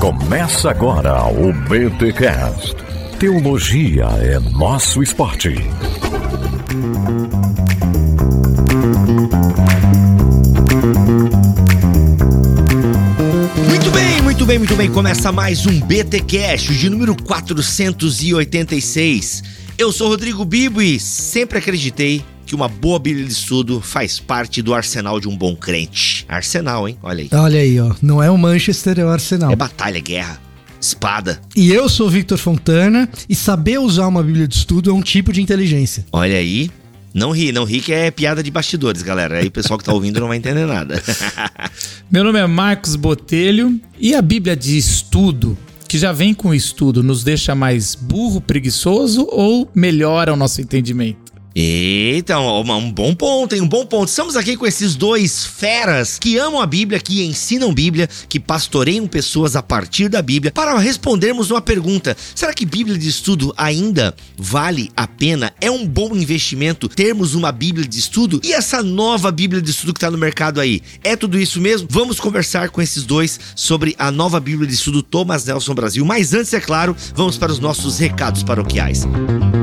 Começa agora o BTCast. Teologia é nosso esporte. Muito bem, muito bem, muito bem. Começa mais um BTcast, de número 486. Eu sou Rodrigo Bibo e sempre acreditei que uma boa Bíblia de estudo faz parte do arsenal de um bom crente. Arsenal, hein? Olha aí. Olha aí, ó. Não é o Manchester, é o Arsenal. É batalha, guerra, espada. E eu sou Victor Fontana e saber usar uma Bíblia de estudo é um tipo de inteligência. Olha aí. Não ri, não ri que é piada de bastidores, galera. Aí o pessoal que tá ouvindo não vai entender nada. Meu nome é Marcos Botelho e a Bíblia de estudo, que já vem com o estudo, nos deixa mais burro, preguiçoso ou melhora o nosso entendimento? Eita, um, bom ponto, hein? Um bom ponto. Estamos aqui com esses dois feras que amam a Bíblia, que ensinam Bíblia, que pastoreiam pessoas a partir da Bíblia, para respondermos uma pergunta: será que Bíblia de estudo ainda vale a pena? É um bom investimento termos uma Bíblia de estudo? E essa nova Bíblia de estudo que está no mercado aí? É tudo isso mesmo? Vamos conversar com esses dois sobre a nova Bíblia de estudo Thomas Nelson Brasil. Mas antes, é claro, vamos para os nossos recados paroquiais. essa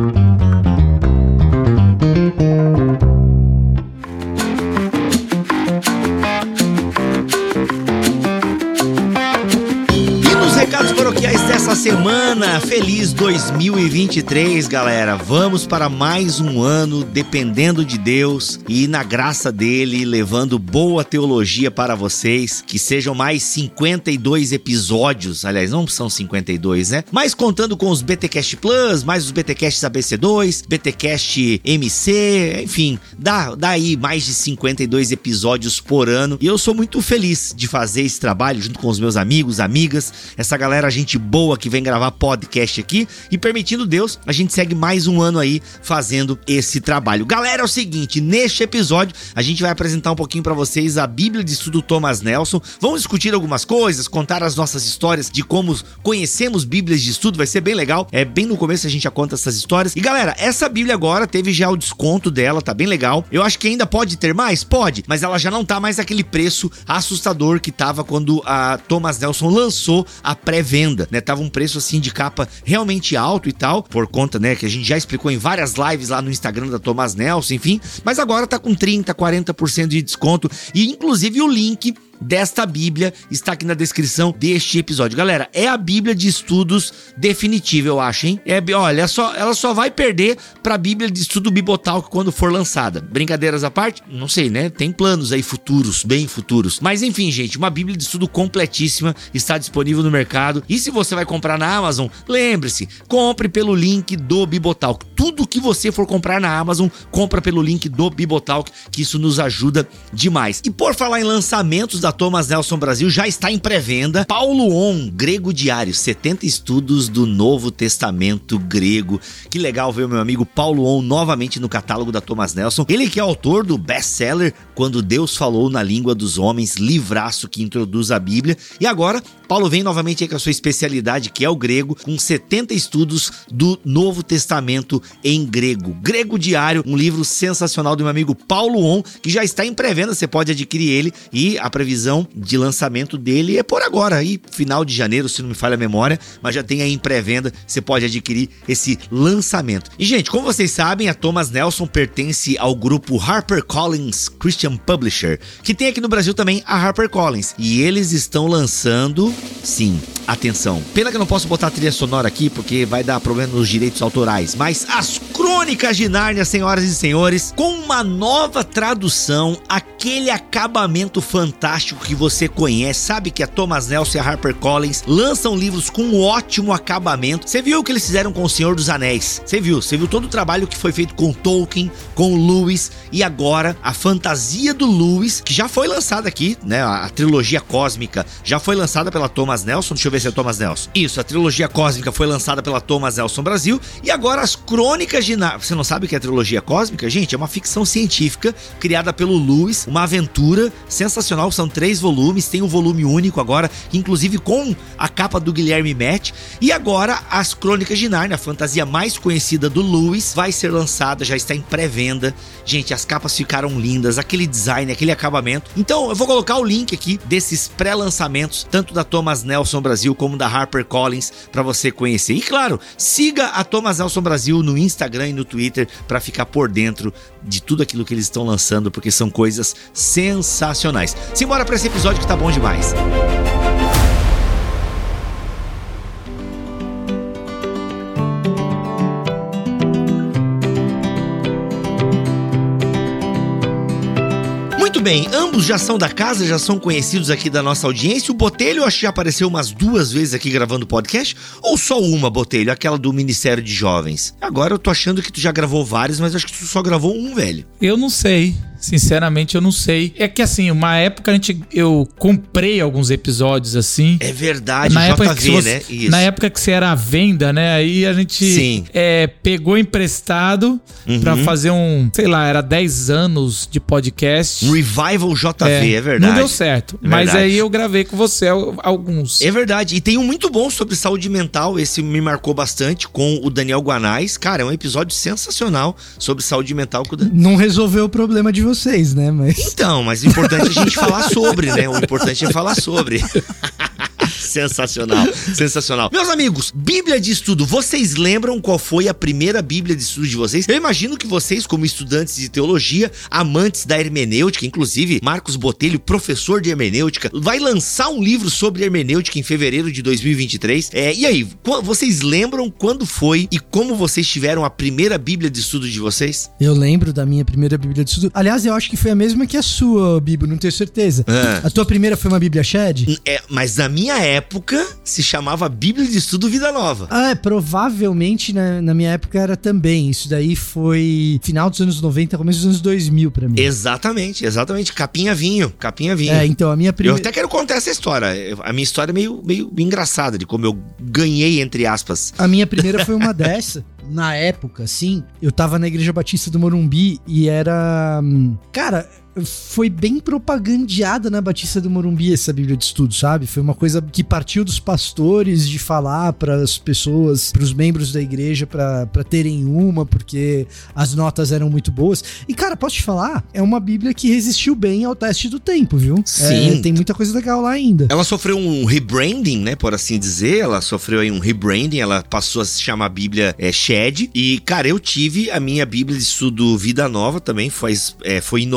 semana. Feliz 2023, galera. Vamos para mais um ano dependendo de Deus e na graça dele, levando boa teologia para vocês. Que sejam mais 52 episódios. Aliás, não são 52, né? Mas contando com os BTcast Plus, mais os BTcasts ABC2, BTcast MC, enfim, dá, dá aí mais de 52 episódios por ano. E eu sou muito feliz de fazer esse trabalho junto com os meus amigos, amigas, essa galera, gente boa que vem gravar podcast aqui e permitindo Deus, a gente segue mais um ano aí fazendo esse trabalho. Galera, é o seguinte, neste episódio a gente vai apresentar um pouquinho para vocês a Bíblia de Estudo Thomas Nelson. Vamos discutir algumas coisas, contar as nossas histórias de como conhecemos Bíblias de estudo, vai ser bem legal. É bem no começo a gente já conta essas histórias. E galera, essa Bíblia agora teve já o desconto dela, tá bem legal. Eu acho que ainda pode ter mais, pode, mas ela já não tá mais aquele preço assustador que tava quando a Thomas Nelson lançou a pré-venda, né? Tava um preço assim de capa realmente alto e tal, por conta, né, que a gente já explicou em várias lives lá no Instagram da Thomas Nelson, enfim, mas agora tá com 30, 40% de desconto e inclusive o link desta Bíblia está aqui na descrição deste episódio. Galera, é a Bíblia de estudos definitiva, eu acho, hein? É, olha, só, ela só vai perder para a Bíblia de estudo Bibotalk quando for lançada. Brincadeiras à parte? Não sei, né? Tem planos aí futuros, bem futuros. Mas enfim, gente, uma Bíblia de estudo completíssima está disponível no mercado. E se você vai comprar na Amazon, lembre-se, compre pelo link do Bibotalk. Tudo que você for comprar na Amazon, compra pelo link do Bibotalk, que isso nos ajuda demais. E por falar em lançamentos da da Thomas Nelson Brasil já está em pré-venda. Paulo On, Grego Diário, 70 estudos do Novo Testamento grego. Que legal ver o meu amigo Paulo On novamente no catálogo da Thomas Nelson. Ele que é autor do best-seller Quando Deus Falou na Língua dos Homens, livraço que introduz a Bíblia. E agora, Paulo vem novamente com a sua especialidade, que é o grego, com 70 estudos do Novo Testamento em grego. Grego Diário, um livro sensacional do meu amigo Paulo On, que já está em pré-venda, você pode adquirir ele e a previsão previsão de lançamento dele é por agora, aí final de janeiro, se não me falha a memória, mas já tem aí em pré-venda, você pode adquirir esse lançamento. E gente, como vocês sabem, a Thomas Nelson pertence ao grupo HarperCollins Christian Publisher, que tem aqui no Brasil também a HarperCollins, e eles estão lançando, sim, atenção. Pena que eu não posso botar trilha sonora aqui porque vai dar problema nos direitos autorais, mas as Crônicas de Nárnia, senhoras e senhores, com uma nova tradução, aquele acabamento fantástico que você conhece, sabe que a Thomas Nelson e a HarperCollins lançam livros com um ótimo acabamento. Você viu o que eles fizeram com O Senhor dos Anéis? Você viu? Você viu todo o trabalho que foi feito com Tolkien, com Lewis e agora a fantasia do Lewis, que já foi lançada aqui, né? A trilogia cósmica já foi lançada pela Thomas Nelson. Deixa eu ver se é Thomas Nelson. Isso, a trilogia cósmica foi lançada pela Thomas Nelson Brasil e agora as Crônicas de você não sabe o que é trilogia cósmica? Gente, é uma ficção científica criada pelo Lewis, uma aventura sensacional. São três volumes, tem um volume único agora, inclusive com a capa do Guilherme Matt. E agora, as Crônicas de Narnia, a fantasia mais conhecida do Lewis, vai ser lançada, já está em pré-venda. Gente, as capas ficaram lindas, aquele design, aquele acabamento. Então, eu vou colocar o link aqui desses pré-lançamentos, tanto da Thomas Nelson Brasil como da HarperCollins, para você conhecer. E claro, siga a Thomas Nelson Brasil no Instagram e no Twitter para ficar por dentro de tudo aquilo que eles estão lançando, porque são coisas sensacionais. Simbora para esse episódio que tá bom demais. Muito bem, ambos já são da casa, já são conhecidos aqui da nossa audiência. O Botelho acho que já apareceu umas duas vezes aqui gravando podcast, ou só uma, Botelho, aquela do Ministério de Jovens. Agora eu tô achando que tu já gravou vários, mas acho que tu só gravou um, velho. Eu não sei. Sinceramente, eu não sei. É que assim, uma época a gente, eu comprei alguns episódios assim. É verdade, na JV, época que você, né? Isso. Na época que você era à venda, né? Aí a gente Sim. É, pegou emprestado Uhum. pra fazer um, sei lá, era 10 anos de podcast. Revival JV, é, verdade. Não deu certo. É mas aí eu gravei com você al- alguns. É verdade. E tem um muito bom sobre saúde mental. Esse me marcou bastante com o Daniel Guanais. Cara, é um episódio sensacional sobre saúde mental com o Dan... Não resolveu o problema de vocês, né? Mas. Então, mas o importante é a gente falar sobre, né? O importante é falar sobre. Sensacional, sensacional. Meus amigos, Bíblia de estudo, vocês lembram qual foi a primeira Bíblia de estudo de vocês? Eu imagino que vocês, como estudantes de teologia, amantes da hermenêutica, inclusive Marcos Botelho, professor de hermenêutica, vai lançar um livro sobre hermenêutica em fevereiro de 2023. É, e aí, vocês lembram quando foi e como vocês tiveram a primeira Bíblia de estudo de vocês? Eu lembro da minha primeira Bíblia de estudo. Aliás, eu acho que foi a mesma que a sua, Bibo, não tenho certeza. Ah. A tua primeira foi uma Bíblia Shed? É, mas na minha época se chamava Bíblia de Estudo Vida Nova. Ah, é, provavelmente na, na minha época era também. Isso daí foi final dos anos 90, começo dos anos 2000 pra mim. Exatamente, exatamente. Capinha vinho, capinha vinho. É, então a minha Eu primeira. até quero contar essa história. Eu- A minha história é meio, meio engraçada de como eu ganhei, entre aspas. A minha primeira foi uma dessa. Na época, sim, eu tava na Igreja Batista do Morumbi e era. hum, Cara, foi bem propagandeada na Batista do Morumbi essa Bíblia de Estudo, sabe? Foi uma coisa que partiu dos pastores de falar para as pessoas, para os membros da igreja, para terem uma, porque as notas eram muito boas. E, cara, posso te falar? É uma Bíblia que resistiu bem ao teste do tempo, viu? Sim. É, tem muita coisa legal lá ainda. Ela sofreu um rebranding, né, por assim dizer. Ela sofreu aí um rebranding, ela passou a se chamar Bíblia é, Shed. E, cara, eu tive a minha Bíblia de estudo Vida Nova também, faz, é, foi em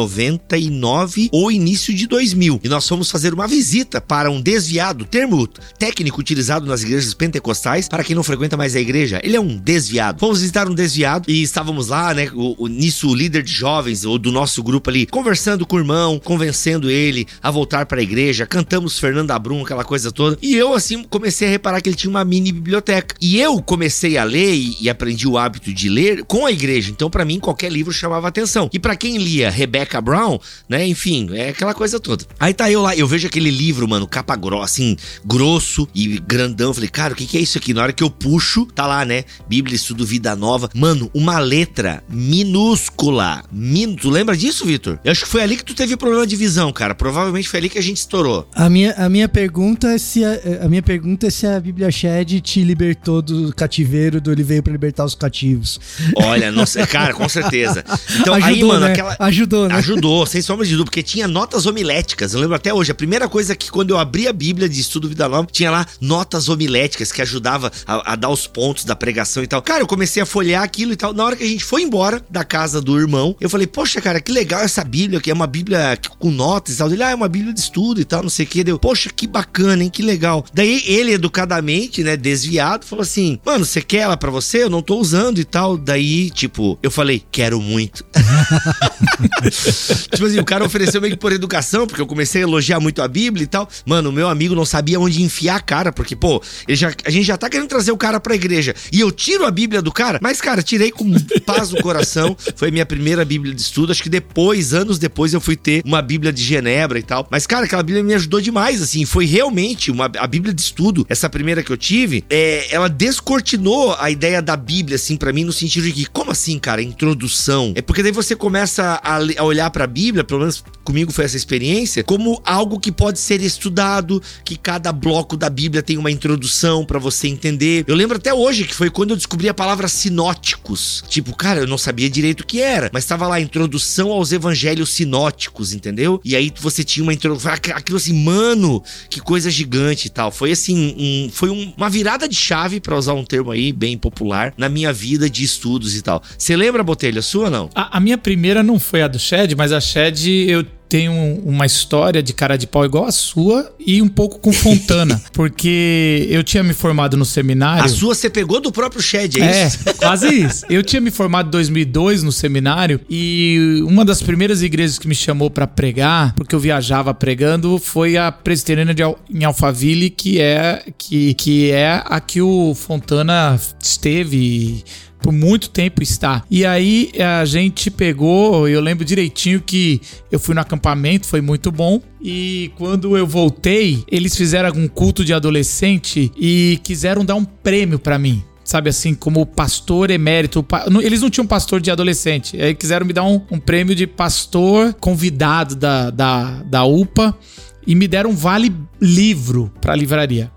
99 ou início de 2000. E nós fomos fazer uma visita para um desviado, termo técnico utilizado nas igrejas pentecostais, para quem não frequenta mais a igreja. Ele é um desviado. Fomos visitar um desviado e estávamos lá, né, o, o- nisso o líder de jovens, ou do nosso grupo ali, conversando com o irmão, convencendo ele a voltar para a igreja. Cantamos Fernanda Brum, aquela coisa toda. E eu, assim, comecei a reparar que ele tinha uma mini biblioteca. E eu comecei a ler e, e aprendi o hábito de ler com a igreja. Então, para mim, qualquer livro chamava atenção. E para quem lia Rebecca Brown, né, enfim, é aquela coisa toda. Aí tá eu lá, eu vejo aquele livro, mano, capa grossa, assim, grosso e grandão. Falei, cara, o que, que é isso aqui? Na hora que eu puxo, tá lá, né? Bíblia Estudo Vida Nova. Mano, uma letra minúscula. Min... Tu lembra disso, Vitor? Eu acho que foi ali que tu teve problema de visão, cara. Provavelmente foi ali que a gente estourou. A minha, a minha pergunta é se a, a minha pergunta é se a Bíblia Shed te libertou do cativeiro, do ele veio pra libertar os cativos. Olha, nossa, cara, com certeza. Então, aí, Ajudou, mano, né? aquela. Ajudou, né? Ajudou, sem sombra de dúvida, porque tinha notas homiléticas. Eu lembro até hoje, a primeira coisa que quando eu abri a Bíblia de Estudo Vida Nova, tinha lá notas homiléticas que ajudava a, a dar os pontos da pregação e tal. Cara, eu comecei a folhear aquilo e tal. Na hora que a gente foi embora da casa do irmão, eu falei, poxa, cara, que legal essa Bíblia, que é uma Bíblia com notas e tal. Ele, ah, é uma Bíblia de estudo e tal, não sei o que. Deu, poxa, que bacana, hein, que legal. Daí ele, educadamente, né, desviado, falou assim, mano, você quer ela pra você? Eu não tô usando e tal. Daí, tipo, eu falei, quero muito. tipo assim, o cara ofereceu meio que por educação, porque eu comecei a elogiar muito a Bíblia e tal. Mano, o meu amigo não sabia onde enfiar a cara, porque, pô, já, a gente já tá querendo trazer o cara pra igreja. E eu tiro a Bíblia do cara, mas, cara, tirei com paz no coração. Foi minha primeira Bíblia de estudo. Acho que depois, anos depois, eu fui ter uma Bíblia de Genebra e tal. Mas, cara, aquela Bíblia me ajudou demais, assim. Foi realmente uma, a Bíblia de estudo, essa primeira que eu tive, é, ela descortinou a ideia da Bíblia, assim, para mim, no sentido de que, como assim, cara, introdução? É porque daí você começa a, a olhar pra Bíblia, pelo menos comigo foi essa experiência, como algo que pode ser estudado, que cada bloco da Bíblia tem uma introdução para você entender. Eu lembro até hoje que foi quando eu descobri a palavra sinóticos. Tipo, cara, eu não sabia direito o que era, mas estava lá introdução aos evangelhos sinóticos, entendeu? E aí você tinha uma introdução, aquilo assim, mano, que coisa gigante e tal. Foi assim, um, foi um, uma virada de chave para usar um termo aí bem popular na minha vida de estudos e tal. Você lembra, Botelha, sua ou não? A, a minha primeira não foi a do Shed, mas a Shed eu tenho uma história de cara de pau igual a sua e um pouco com Fontana. porque eu tinha me formado no seminário. A sua você pegou do próprio Shed, é, é isso? É, quase isso. Eu tinha me formado em 2002 no seminário e uma das primeiras igrejas que me chamou para pregar, porque eu viajava pregando, foi a Presbiteriana de Al em Alphaville, que é, que, que é a que o Fontana esteve por muito tempo está. E aí a gente pegou, eu lembro direitinho que eu fui no acampamento, foi muito bom. E quando eu voltei, eles fizeram algum culto de adolescente e quiseram dar um prêmio para mim sabe assim, como pastor emérito. Eles não tinham pastor de adolescente. Aí quiseram me dar um, um prêmio de pastor convidado da, da, da UPA e me deram um vale livro pra livraria.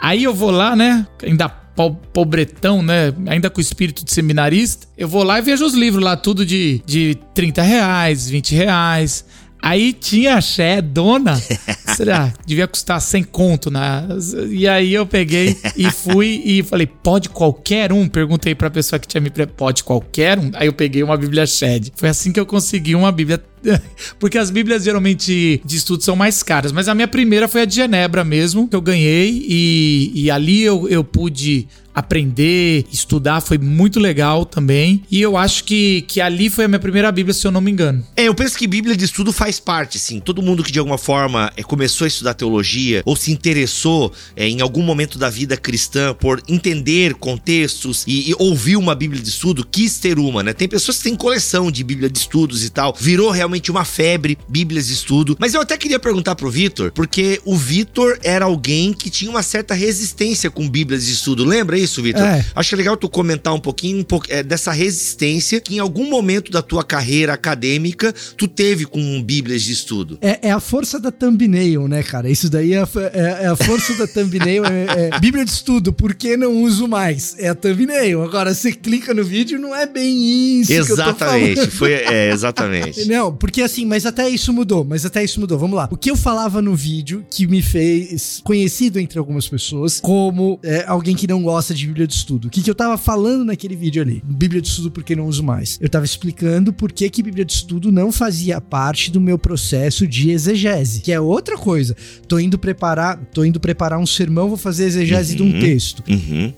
Aí eu vou lá, né? Ainda pobretão, né? Ainda com o espírito de seminarista, eu vou lá e vejo os livros lá, tudo de, de 30 reais, 20 reais. Aí tinha axé, dona, será? Devia custar 100 conto, né? E aí eu peguei e fui e falei, pode qualquer um? Perguntei pra pessoa que tinha me pode qualquer um? Aí eu peguei uma Bíblia Shed. Foi assim que eu consegui uma Bíblia porque as Bíblias geralmente de estudo são mais caras. Mas a minha primeira foi a de Genebra mesmo, que eu ganhei. E, e ali eu, eu pude aprender, estudar, foi muito legal também. E eu acho que, que ali foi a minha primeira Bíblia, se eu não me engano. É, eu penso que Bíblia de estudo faz parte, sim. Todo mundo que de alguma forma é, começou a estudar teologia ou se interessou é, em algum momento da vida cristã por entender contextos e, e ouvir uma Bíblia de estudo, quis ter uma, né? Tem pessoas que têm coleção de Bíblia de estudos e tal. Virou realmente uma febre, Bíblias de estudo. Mas eu até queria perguntar pro Vitor, porque o Vitor era alguém que tinha uma certa resistência com Bíblias de estudo. Lembra isso, Vitor? É. Acho é legal tu comentar um pouquinho um é, dessa resistência que em algum momento da tua carreira acadêmica tu teve com Bíblias de estudo. É, é a força da thumbnail, né, cara? Isso daí é a, é, é a força da thumbnail. É, é, Bíblia de estudo, por que não uso mais? É a thumbnail. Agora, você clica no vídeo, não é bem isso. Exatamente. Foi, é, exatamente. Não, porque assim, mas até isso mudou. Mas até isso mudou. Vamos lá. O que eu falava no vídeo que me fez conhecido entre algumas pessoas como é, alguém que não gosta de Bíblia de estudo. O que, que eu tava falando naquele vídeo ali? Bíblia de estudo porque não uso mais. Eu tava explicando por que, que Bíblia de estudo não fazia parte do meu processo de exegese, que é outra coisa. Tô indo preparar, tô indo preparar um sermão, vou fazer exegese uhum, de um uhum. texto. Uhum.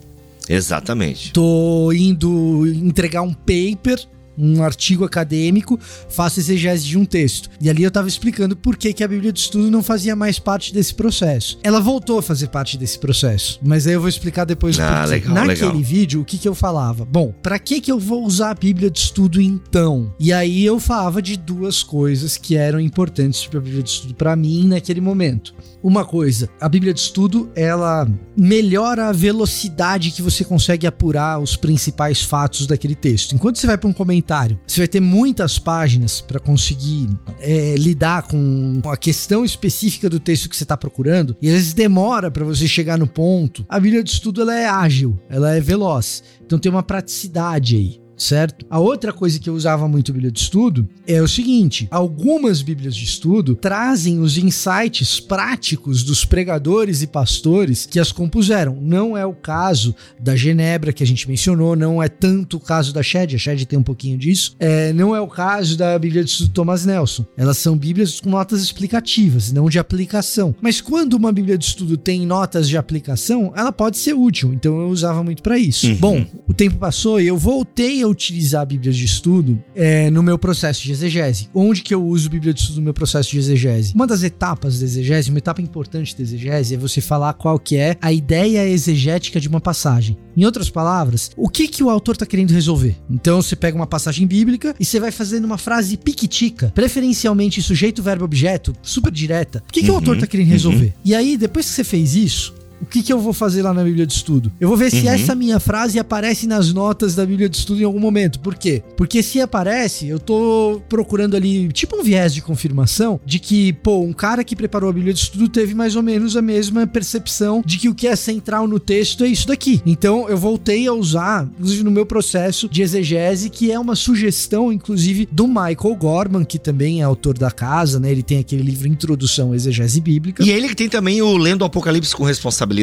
Exatamente. Tô indo entregar um paper um artigo acadêmico, faço exegese de um texto. E ali eu estava explicando por que, que a Bíblia de Estudo não fazia mais parte desse processo. Ela voltou a fazer parte desse processo, mas aí eu vou explicar depois ah, legal, Naquele legal. vídeo, o que, que eu falava? Bom, para que, que eu vou usar a Bíblia de Estudo então? E aí eu falava de duas coisas que eram importantes para a Bíblia de Estudo para mim naquele momento uma coisa, a Bíblia de Estudo, ela melhora a velocidade que você consegue apurar os principais fatos daquele texto. Enquanto você vai para um comentário, você vai ter muitas páginas para conseguir é, lidar com a questão específica do texto que você está procurando, e às vezes demora para você chegar no ponto. A Bíblia de Estudo ela é ágil, ela é veloz, então tem uma praticidade aí certo? A outra coisa que eu usava muito Bíblia de estudo é o seguinte: algumas Bíblias de estudo trazem os insights práticos dos pregadores e pastores que as compuseram. Não é o caso da Genebra que a gente mencionou, não é tanto o caso da Shed, a Shed tem um pouquinho disso. É, não é o caso da Bíblia de estudo Thomas Nelson. Elas são Bíblias com notas explicativas, não de aplicação. Mas quando uma Bíblia de estudo tem notas de aplicação, ela pode ser útil. Então eu usava muito para isso. Uhum. Bom, o tempo passou e eu voltei a utilizar a Bíblia de estudo é, no meu processo de exegese. Onde que eu uso a Bíblia de estudo no meu processo de exegese? Uma das etapas da exegese, uma etapa importante da exegese é você falar qual que é a ideia exegética de uma passagem. Em outras palavras, o que que o autor está querendo resolver? Então você pega uma passagem bíblica e você vai fazendo uma frase piquitica, preferencialmente sujeito, verbo, objeto, super direta. O que, que o autor está querendo resolver? E aí, depois que você fez isso, o que, que eu vou fazer lá na Bíblia de Estudo? Eu vou ver se essa minha frase aparece nas notas da Bíblia de Estudo em algum momento. Por quê? Porque se aparece, eu tô procurando ali, tipo um viés de confirmação, de que, pô, um cara que preparou a Bíblia de Estudo teve mais ou menos a mesma percepção de que o que é central no texto é isso daqui. Então eu voltei a usar, inclusive no meu processo de exegese, que é uma sugestão, inclusive, do Michael Gorman, que também é autor da casa, né? Ele tem aquele livro Introdução à Exegese Bíblica. E ele que tem também o Lendo o Apocalipse com Responsabilidade.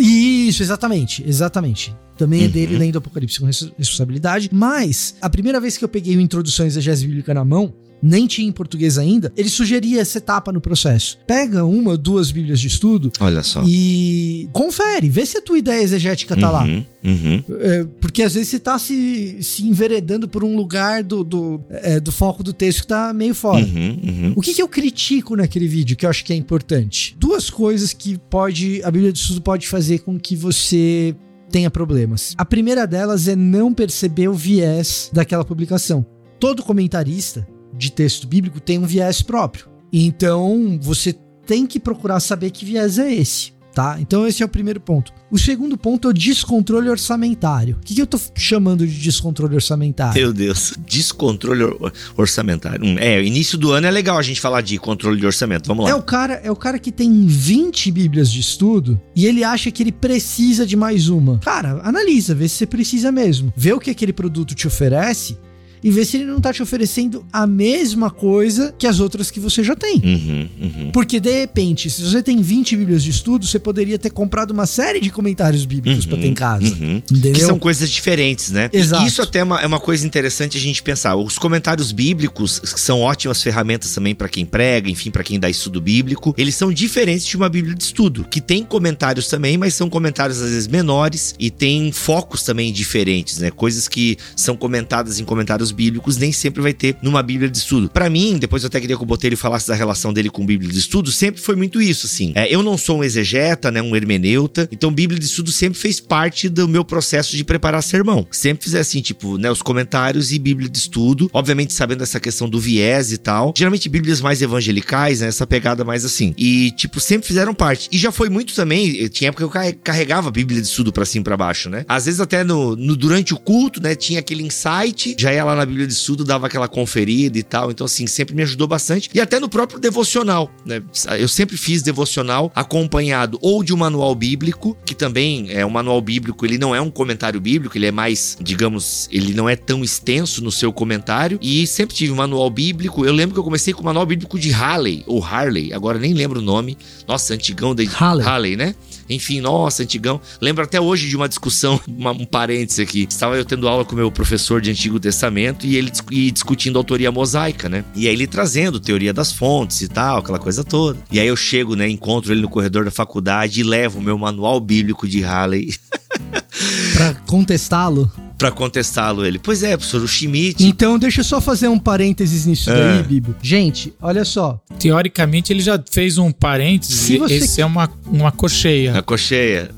Isso, exatamente, exatamente. Também é Uhum. dele lendo Apocalipse com res- responsabilidade. Mas, a primeira vez que eu peguei o Introdução à Exegese Bíblica na mão, nem tinha em português ainda, ele sugeria essa etapa no processo. Pega uma ou duas bíblias de estudo Olha só. e confere, vê se a tua ideia exegética tá lá. Uhum, uhum. É, porque às vezes você tá se, se enveredando por um lugar do, do, é, do foco do texto que tá meio fora. Uhum, uhum. O que, que eu critico naquele vídeo que eu acho que é importante? Duas coisas que pode a Bíblia de Estudo pode fazer com que você tenha problemas. A primeira delas é não perceber o viés daquela publicação. Todo comentarista de texto bíblico tem um viés próprio. Então, você tem que procurar saber que viés é esse, tá? Então, esse é o primeiro ponto. O segundo ponto é o descontrole orçamentário. O que, que eu tô chamando de descontrole orçamentário? Meu Deus, descontrole or- orçamentário. Hum, é, início do ano é legal a gente falar de controle de orçamento. Vamos lá. É o cara, é o cara que tem 20 bíblias de estudo e ele acha que ele precisa de mais uma. Cara, analisa, vê se você precisa mesmo. Vê o que aquele produto te oferece e vê se ele não tá te oferecendo a mesma coisa que as outras que você já tem. Uhum, uhum. Porque de repente, se você tem 20 bíblias de estudo, você poderia ter comprado uma série de comentários bíblicos pra ter em casa. Uhum. Entendeu? Que são coisas diferentes, né? E Exato. Isso até é uma, é uma coisa interessante a gente pensar. Os comentários bíblicos, que são ótimas ferramentas também pra quem prega, enfim, pra quem dá estudo bíblico, eles são diferentes de uma Bíblia de estudo, que tem comentários também, mas são comentários às vezes menores e tem focos também diferentes, né? Coisas que são comentadas em comentários bíblicos nem sempre vai ter numa Bíblia de estudo. Pra mim, depois eu até queria que o Botelho falasse da relação dele com Bíblia de estudo, sempre foi muito isso, assim. É, eu não sou um exegeta, né, um hermeneuta, então Bíblia de estudo sempre fez parte do meu processo de preparar sermão. Sempre fiz assim, tipo, né, os comentários e Bíblia de estudo, obviamente sabendo essa questão do viés e tal. Geralmente Bíblias mais evangelicais, né, essa pegada mais assim. E, tipo, sempre fizeram parte. E já foi muito também, tinha época que eu carre- carregava Bíblia de estudo pra cima e pra baixo, né? Às vezes até no, no- durante o culto, né, tinha aquele insight, já ia lá na Bíblia de estudo, dava aquela conferida e tal. Então, assim, sempre me ajudou bastante. E até no próprio devocional, né? Eu sempre fiz devocional acompanhado ou de um manual bíblico, que também é um manual bíblico, ele não é um comentário bíblico, ele é mais, digamos, ele não é tão extenso no seu comentário. E sempre tive um manual bíblico. Eu lembro que eu comecei com o manual bíblico de Harley, ou Harley, agora nem lembro o nome. Nossa, antigão de Halley. Harley, né? Enfim, nossa, antigão. Lembro até hoje de uma discussão, uma- um parênteses aqui. Estava eu tendo aula com meu professor de Antigo Testamento e ele e discutindo autoria mosaica, né? E aí ele trazendo teoria das fontes e tal, aquela coisa toda. E aí eu chego, né, encontro ele no corredor da faculdade e levo o meu manual bíblico de Halley Pra contestá-lo. Pra contestá-lo. Ele, pois é, professor, o Schmidt. Então, deixa eu só fazer um parênteses nisso É. daí, Bibo. Gente, olha só. Teoricamente, ele já fez um parênteses. Se você- Esse é uma, uma cocheia. A cocheia.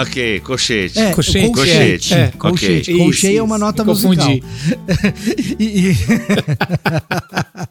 Ok, cochete. É, Colchete. colchete. É, colchete. ok. Colchete Isso, é uma nota musical. confundi. e,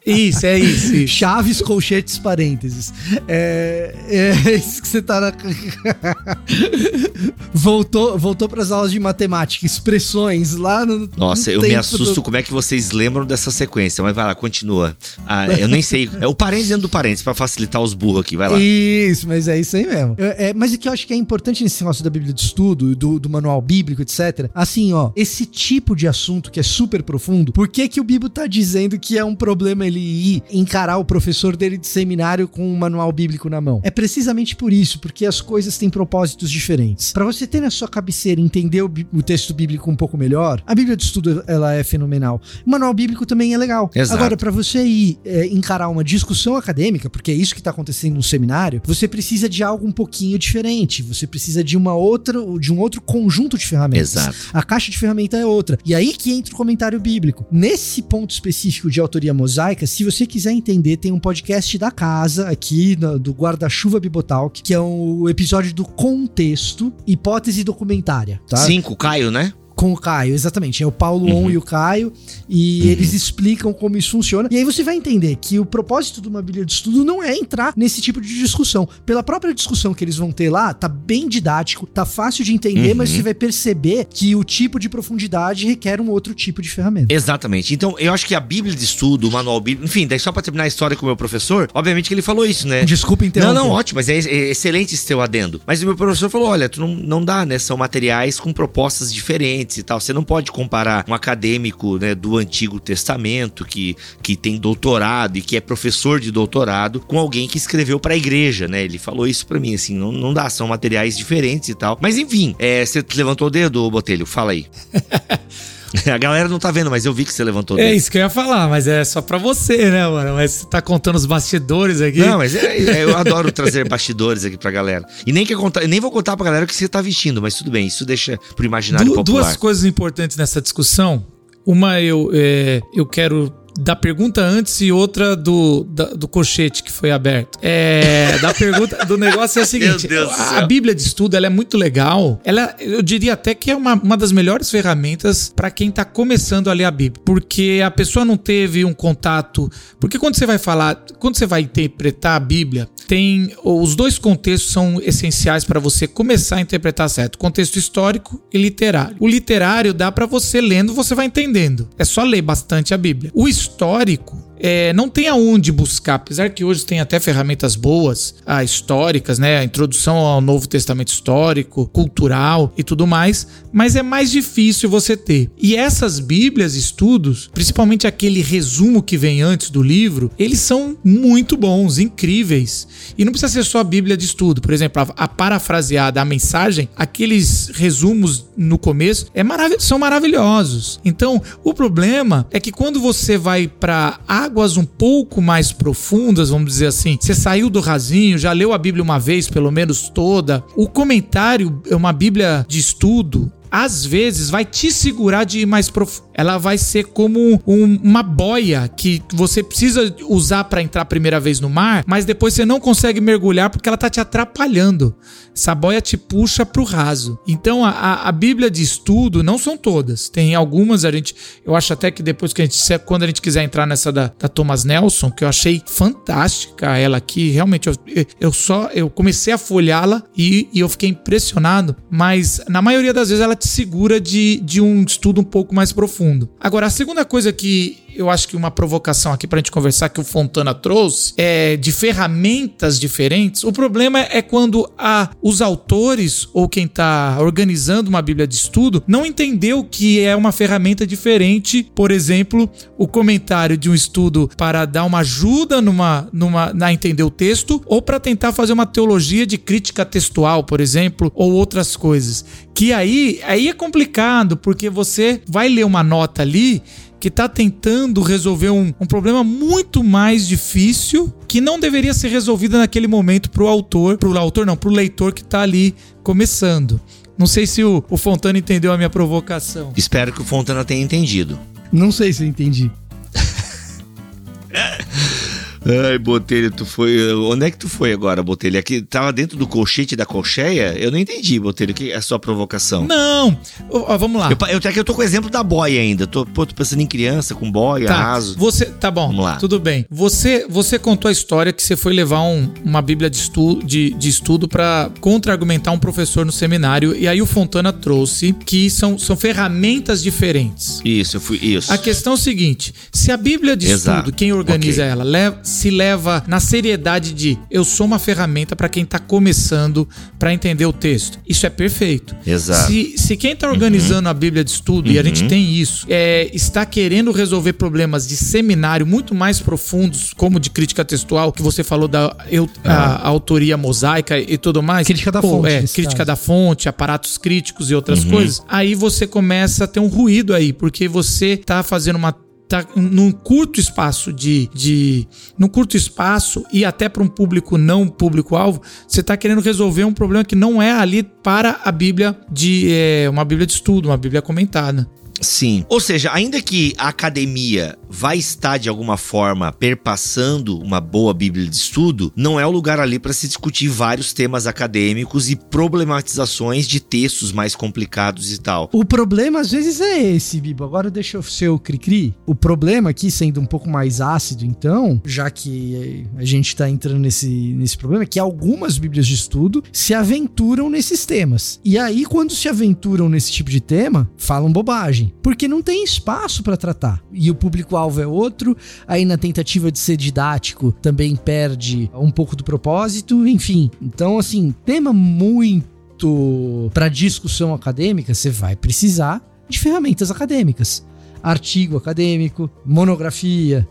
e- Isso, é isso. isso. Chaves, colchetes, parênteses. É, é isso que você tá na... voltou, voltou pras aulas de matemática, expressões lá no Nossa, no eu me assusto do- como é que vocês lembram dessa sequência. Mas vai lá, continua. Ah, eu nem sei. É o parênteses dentro do parênteses, pra facilitar os burros aqui. Vai lá. Isso, mas é isso aí mesmo. É, é, mas o que eu acho que é importante nesse negócio da Bíblia de Estudo, do, do manual bíblico, etc. Assim, ó, esse tipo de assunto que é super profundo, por que que o Bibo tá dizendo que é um problema ele ir encarar o professor dele de seminário com um manual bíblico na mão? É precisamente por isso, porque as coisas têm propósitos diferentes. Pra você ter na sua cabeceira e entender o, o texto bíblico um pouco melhor, a Bíblia de Estudo ela é fenomenal. O manual bíblico também é legal. Exato. Agora, para você ir é, encarar uma discussão acadêmica, porque é isso que tá acontecendo no seminário, você precisa de algo um pouquinho diferente. Você precisa de uma uma outra, de um outro conjunto de ferramentas. Exato. A caixa de ferramenta é outra. E aí que entra o comentário bíblico. Nesse ponto específico de autoria mosaica, se você quiser entender, tem um podcast da casa aqui do Guarda-Chuva Bibotalk, que é o episódio do contexto, hipótese documentária, tá? Cinco, Caio, né? Com o Caio, exatamente. É o Paulo Uhum. On e o Caio. E eles explicam como isso funciona. E aí você vai entender que o propósito de uma Bíblia de estudo não é entrar nesse tipo de discussão. Pela própria discussão que eles vão ter lá, tá bem didático, tá fácil de entender, Uhum. mas você vai perceber que o tipo de profundidade requer um outro tipo de ferramenta. Exatamente. Então, eu acho que a Bíblia de estudo, o manual bíblico, enfim, daí só pra terminar a história com o meu professor, obviamente que ele falou isso, né? Desculpa Não, interromper. não, ótimo, mas é, é excelente esse teu adendo. Mas o meu professor falou: olha, tu não, não dá, né? São materiais com propostas diferentes e tal. Você não pode comparar um acadêmico né, do Antigo Testamento, que, que tem doutorado e que é professor de doutorado, com alguém que escreveu pra igreja, né? Ele falou isso pra mim, assim, não, não dá, são materiais diferentes e tal. Mas enfim, é, você levantou o dedo, Botelho? Fala aí. A galera não tá vendo, mas eu vi que você levantou. É isso que eu ia falar, mas é só pra você, né, mano? Mas você tá contando os bastidores aqui. Não, mas é- é- eu adoro trazer bastidores aqui pra galera. E nem, quer contar, nem vou contar pra galera o que você tá vestindo, mas tudo bem, isso deixa pro imaginário Du- popular. duas coisas importantes nessa discussão. Uma eu, é, eu quero da pergunta antes e outra do, da- do colchete que foi aberto. É, da pergunta do negócio é a seguinte: a, a Bíblia de estudo ela é muito legal. Ela, eu diria até que é uma, uma das melhores ferramentas para quem tá começando a ler a Bíblia, porque a pessoa não teve um contato. Porque quando você vai falar, quando você vai interpretar a Bíblia, tem os dois contextos são essenciais para você começar a interpretar certo: contexto histórico e literário. O literário dá para você lendo, você vai entendendo. É só ler bastante a Bíblia. O histórico é, não tem aonde buscar, apesar que hoje tem até ferramentas boas, ah, históricas, né? A introdução ao Novo Testamento histórico, cultural e tudo mais, mas é mais difícil você ter. E essas Bíblias, estudos, principalmente aquele resumo que vem antes do livro, eles são muito bons, incríveis. E não precisa ser só a Bíblia de estudo. Por exemplo, a, a parafraseada, a mensagem, aqueles resumos no começo é marav são maravilhosos. Então, o problema é que quando você vai para águas um pouco mais profundas, vamos dizer assim, você saiu do rasinho, já leu a Bíblia uma vez, pelo menos toda, o comentário é uma Bíblia de estudo. Às vezes vai te segurar de ir mais profundo. Ela vai ser como um- uma boia que você precisa usar para entrar a primeira vez no mar, mas depois você não consegue mergulhar porque ela tá te atrapalhando. Essa boia te puxa pro raso. Então a, a- a Bíblia de estudo não são todas. Tem algumas a gente, eu acho até que depois que a gente, quando a gente quiser entrar nessa da, da Thomas Nelson, que eu achei fantástica ela aqui, realmente eu, eu só eu comecei a folhá-la e, e eu fiquei impressionado, mas na maioria das vezes ela te segura de, de um estudo um pouco mais profundo. Agora, a segunda coisa que eu acho que uma provocação aqui pra gente conversar que o Fontana trouxe é de ferramentas diferentes. O problema é quando a, os autores ou quem tá organizando uma Bíblia de estudo não entendeu que é uma ferramenta diferente. Por exemplo, o comentário de um estudo para dar uma ajuda numa, numa, na entender o texto ou para tentar fazer uma teologia de crítica textual, por exemplo, ou outras coisas. Que aí, aí é complicado, porque você vai ler uma nota ali que está tentando resolver um, um problema muito mais difícil que não deveria ser resolvido naquele momento pro autor, pro autor não, pro leitor que tá ali começando. Não sei se o, o Fontana entendeu a minha provocação. Espero que o Fontana tenha entendido. Não sei se eu entendi. Ai, Botelho, tu foi. Onde é que tu foi agora, Botelho? Aqui tava dentro do colchete da colcheia? Eu não entendi, Botelho. Que é a sua provocação? Não, ó, vamos lá. Eu, eu, até que eu tô com o exemplo da boia ainda. Tô, pô, tô pensando em criança com boia, Tá, raso. você, tá bom, Vamos lá. tudo bem. Você, você contou a história que você foi levar um- uma bíblia de, estu, de, de estudo para contra-argumentar um professor no seminário, e aí o Fontana trouxe que são, são ferramentas diferentes. Isso, eu fui. Isso. A questão é o seguinte: se a Bíblia de Exato. estudo, quem organiza Ok. ela, leva- se leva na seriedade de eu sou uma ferramenta para quem tá começando para entender o texto, isso é perfeito. Exato. Se, se quem tá organizando a Bíblia de estudo, e a gente tem isso, é, está querendo resolver problemas de seminário muito mais profundos, como de crítica textual, que você falou da eu- a, a autoria mosaica e tudo mais. Crítica da Pô, fonte, É, crítica caso. da fonte, aparatos críticos e outras coisas. Aí você começa a ter um ruído aí, porque você tá fazendo uma tá num curto espaço de, de num curto espaço e até para um público não público-alvo, você está querendo resolver um problema que não é ali para a Bíblia de é, uma Bíblia de estudo, uma Bíblia comentada. Sim. Ou seja, ainda que a academia vai estar de alguma forma perpassando uma boa Bíblia de estudo, não é o lugar ali para se discutir vários temas acadêmicos e problematizações de textos mais complicados e tal. O problema às vezes é esse, Bibo. Agora deixa eu ser o cri-cri. O problema aqui, sendo um pouco mais ácido, então, já que a gente tá entrando nesse, nesse problema, é que algumas Bíblias de estudo se aventuram nesses temas. E aí, quando se aventuram nesse tipo de tema, falam bobagem porque não tem espaço para tratar. E o público-alvo é outro, aí na tentativa de ser didático também perde um pouco do propósito, enfim. Então, assim, tema muito para discussão acadêmica, você vai precisar de ferramentas acadêmicas. Artigo acadêmico, monografia,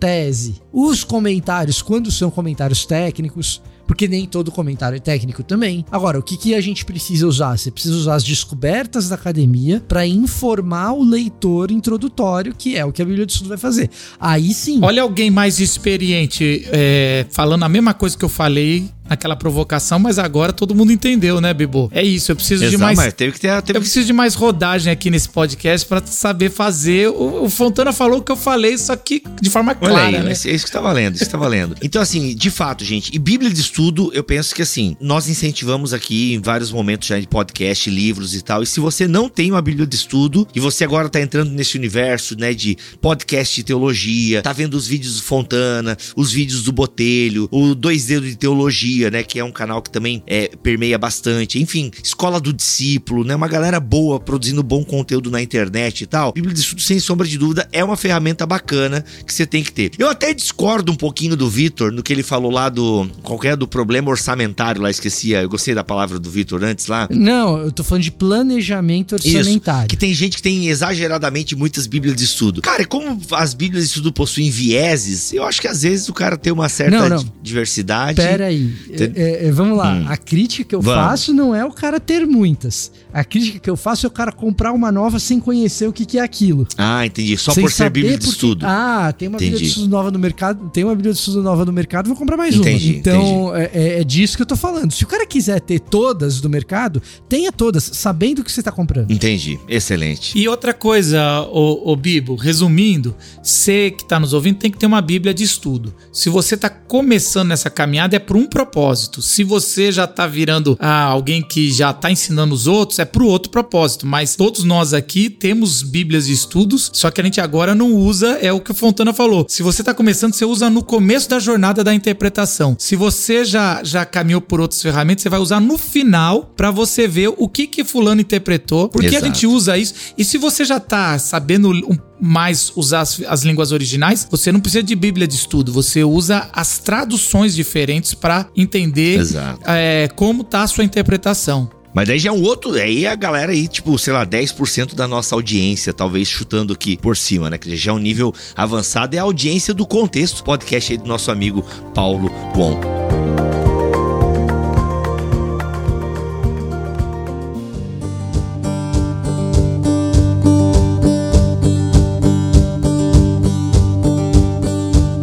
tese. Os comentários, quando são comentários técnicos, porque nem todo comentário é técnico também. Agora, o que, que a gente precisa usar? Você precisa usar as descobertas da academia para informar o leitor introdutório, que é o que a Bíblia de Estudo vai fazer. Aí sim. Olha alguém mais experiente é, falando a mesma coisa que eu falei naquela provocação, mas agora todo mundo entendeu, né, Bibo? É isso, eu preciso Exato, de mais. Teve que ter, teve eu preciso de mais rodagem aqui nesse podcast para saber fazer. O, o, Fontana falou o que eu falei, só que de forma clara. Olha aí, né? é isso que tá valendo, isso que tá valendo. Então, assim, de fato, gente, e Bíblia de estudo, eu penso que assim, nós incentivamos aqui em vários momentos já de podcast, livros e tal. E se você não tem uma Bíblia de estudo e você agora tá entrando nesse universo, né, de podcast de teologia, tá vendo os vídeos do Fontana, os vídeos do Botelho, o Dois Dedos de Teologia né? Que é um canal que também é, permeia bastante. Enfim, Escola do Discípulo, né? Uma galera boa produzindo bom conteúdo na internet e tal. Bíblia de Estudo, sem sombra de dúvida, é uma ferramenta bacana que você tem que ter. Eu até discordo um pouquinho do Vitor no que ele falou lá do. qualquer do problema orçamentário lá, esquecia. Eu gostei da palavra do Vitor antes lá. Não, eu tô falando de planejamento orçamentário. Isso, que tem gente que tem exageradamente muitas Bíblias de estudo. Cara, e como as Bíblias de estudo possuem vieses, eu acho que às vezes o cara tem uma certa não, não. diversidade. Pera aí. É, é, vamos lá, hum. a crítica que eu vamos. faço não é o cara ter muitas. A crítica que eu faço é o cara comprar uma nova sem conhecer o que, que é aquilo. Ah, entendi. Só sem por ser Bíblia de estudo. Ah, tem uma entendi. Bíblia de estudo nova no mercado, tem uma Bíblia de estudo nova no mercado, vou comprar mais entendi, uma. Então, é, é, é, disso que eu tô falando. Se o cara quiser ter todas do mercado, tenha todas, sabendo o que você tá comprando. Entendi. Excelente. E outra coisa, o, o Bibo, resumindo, você que tá nos ouvindo tem que ter uma Bíblia de estudo. Se você tá começando nessa caminhada, é por um propósito propósito. Se você já tá virando ah, alguém que já tá ensinando os outros, é pro outro propósito. Mas todos nós aqui temos bíblias de estudos, só que a gente agora não usa, é o que o Fontana falou. Se você tá começando, você usa no começo da jornada da interpretação. Se você já, já caminhou por outras ferramentas, você vai usar no final para você ver o que que fulano interpretou, por que a gente usa isso. E se você já tá sabendo um mais usar as, as, línguas originais, você não precisa de Bíblia de estudo, você usa as traduções diferentes para entender é, como tá a sua interpretação. Mas daí já é um outro. Aí a galera aí, tipo, sei lá, 10% da nossa audiência, talvez chutando aqui por cima, né? Que já é um nível avançado, é a audiência do contexto podcast aí do nosso amigo Paulo Bom.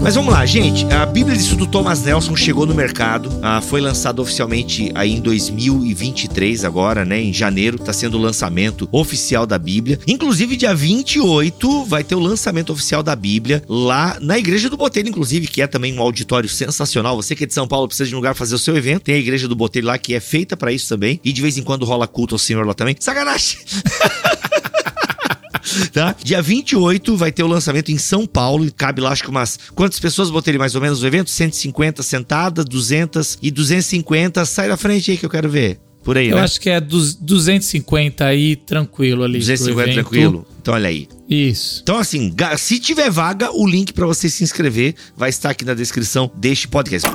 Mas vamos lá, gente. A Bíblia de Estudo Thomas Nelson chegou no mercado. Ah, foi lançado oficialmente aí em 2023, agora, né? Em janeiro, está sendo o lançamento oficial da Bíblia. Inclusive, dia 28 vai ter o lançamento oficial da Bíblia lá na Igreja do Botelho, inclusive, que é também um auditório sensacional. Você que é de São Paulo precisa de um lugar fazer o seu evento. Tem a Igreja do Botelho lá que é feita para isso também. E de vez em quando rola culto ao Senhor lá também. Sacanagem! tá? Dia 28 vai ter o lançamento em São Paulo, e cabe lá acho que umas quantas pessoas botarem mais ou menos no evento? 150 sentadas, 200 e 250. Sai da frente aí que eu quero ver. Por aí, eu né? acho que é 250 aí, tranquilo ali. 250 tranquilo. Então, olha aí. Isso. Então, assim, se tiver vaga, o link para você se inscrever vai estar aqui na descrição deste podcast.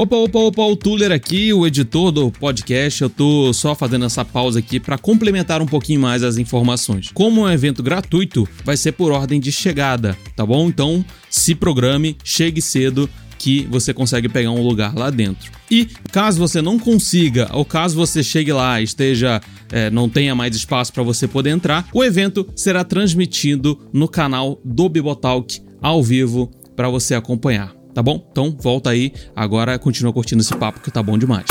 Opa, opa, opa, o Tuller aqui, o editor do podcast. Eu tô só fazendo essa pausa aqui para complementar um pouquinho mais as informações. Como é um evento gratuito, vai ser por ordem de chegada, tá bom? Então, se programe, chegue cedo que você consegue pegar um lugar lá dentro. E caso você não consiga, ou caso você chegue lá e esteja é, não tenha mais espaço para você poder entrar, o evento será transmitido no canal do Bibotalk ao vivo para você acompanhar, tá bom? Então volta aí, agora continua curtindo esse papo que tá bom demais.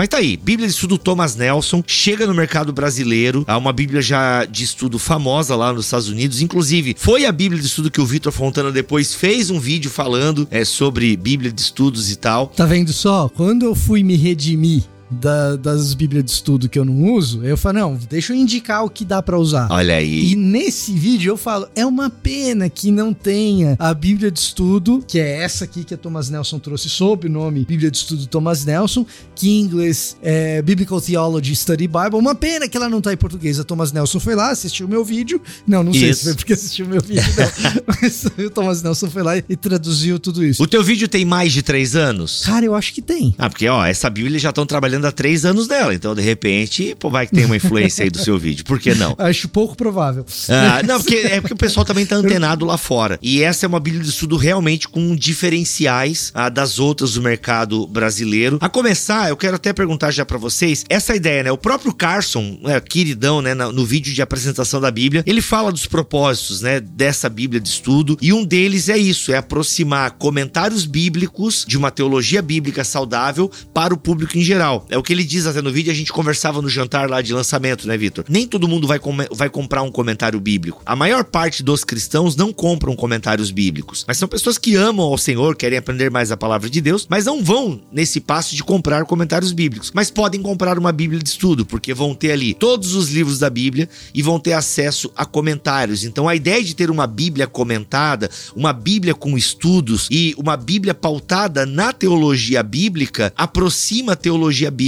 Mas tá aí, Bíblia de Estudo Thomas Nelson chega no mercado brasileiro. Há uma Bíblia já de estudo famosa lá nos Estados Unidos. Inclusive, foi a Bíblia de estudo que o Vitor Fontana depois fez um vídeo falando é, sobre Bíblia de estudos e tal. Tá vendo só? Quando eu fui me redimir da- das Bíblias de estudo que eu não uso, eu falo, não, deixa eu indicar o que dá pra usar. Olha aí. E nesse vídeo eu falo, é uma pena que não tenha a Bíblia de Estudo, que é essa aqui que a Thomas Nelson trouxe sob o nome Bíblia de Estudo Thomas Nelson, que em inglês é Biblical Theology Study Bible. Uma pena que ela não tá em português. A Thomas Nelson foi lá, assistiu o meu vídeo. Não, não sei Isso. se foi porque assistiu o meu vídeo, não. Mas o Thomas Nelson foi lá e traduziu tudo isso. O teu vídeo tem mais de três anos? Cara, eu acho que tem. Ah, porque, ó, essa Bíblia já estão trabalhando há três anos dela. Então, de repente, pô, vai que tem uma influência aí do seu vídeo. Por que não? Acho pouco provável. Ah, não, porque é porque o pessoal também tá antenado lá fora. E essa é uma Bíblia de estudo realmente com diferenciais ah, das outras do mercado brasileiro. A começar, eu quero até perguntar já pra vocês, essa ideia, né? O próprio Carson, né, queridão, né, no vídeo de apresentação da Bíblia, ele fala dos propósitos, né, dessa Bíblia de estudo, e um deles é isso, é aproximar comentários bíblicos de uma teologia bíblica saudável para o público em geral. É o que ele diz até no vídeo, a gente conversava no jantar lá de lançamento, né, Vitor? Nem todo mundo vai, come- vai comprar um comentário bíblico. A maior parte dos cristãos não compram comentários bíblicos, mas são pessoas que amam ao Senhor, querem aprender mais a palavra de Deus, mas não vão nesse passo de comprar comentários bíblicos. Mas podem comprar uma Bíblia de estudo, porque vão ter ali todos os livros da Bíblia e vão ter acesso a comentários. Então a ideia de ter uma Bíblia comentada, uma Bíblia com estudos e uma Bíblia pautada na teologia bíblica aproxima a teologia bíblica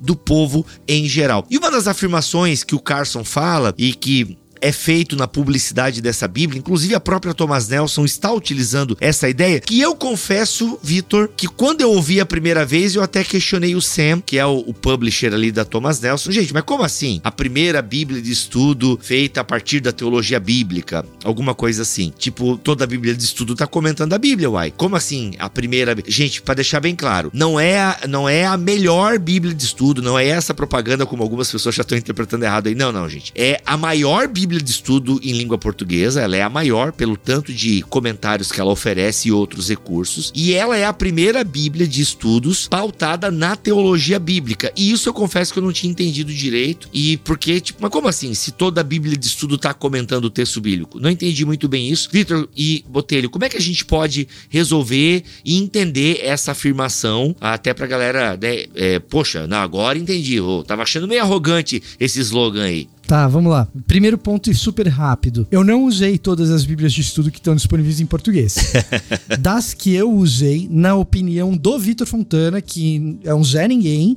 do povo em geral. E uma das afirmações que o Carson fala e que é feito na publicidade dessa Bíblia, inclusive a própria Thomas Nelson está utilizando essa ideia, que eu confesso, Vitor, que quando eu ouvi a primeira vez, eu até questionei o Sam, que é o, o publisher ali da Thomas Nelson. Gente, mas como assim? A primeira Bíblia de estudo feita a partir da teologia bíblica, alguma coisa assim. Tipo, toda a Bíblia de estudo tá comentando a Bíblia, uai. Como assim? A primeira, gente, para deixar bem claro, não é a, não é a melhor Bíblia de estudo, não é essa propaganda como algumas pessoas já estão interpretando errado aí. Não, não, gente. É a maior Bíblia de estudo em língua portuguesa, ela é a maior pelo tanto de comentários que ela oferece e outros recursos, e ela é a primeira Bíblia de estudos pautada na teologia bíblica. E isso eu confesso que eu não tinha entendido direito, e porque, tipo, mas como assim? Se toda a Bíblia de estudo tá comentando o texto bíblico? Não entendi muito bem isso. Vitor e Botelho, como é que a gente pode resolver e entender essa afirmação até pra galera, né? é, poxa, não, agora entendi. Eu tava achando meio arrogante esse slogan aí. Tá, vamos lá. Primeiro ponto e super rápido. Eu não usei todas as bíblias de estudo que estão disponíveis em português. das que eu usei, na opinião do Vitor Fontana, que é um Zé Ninguém,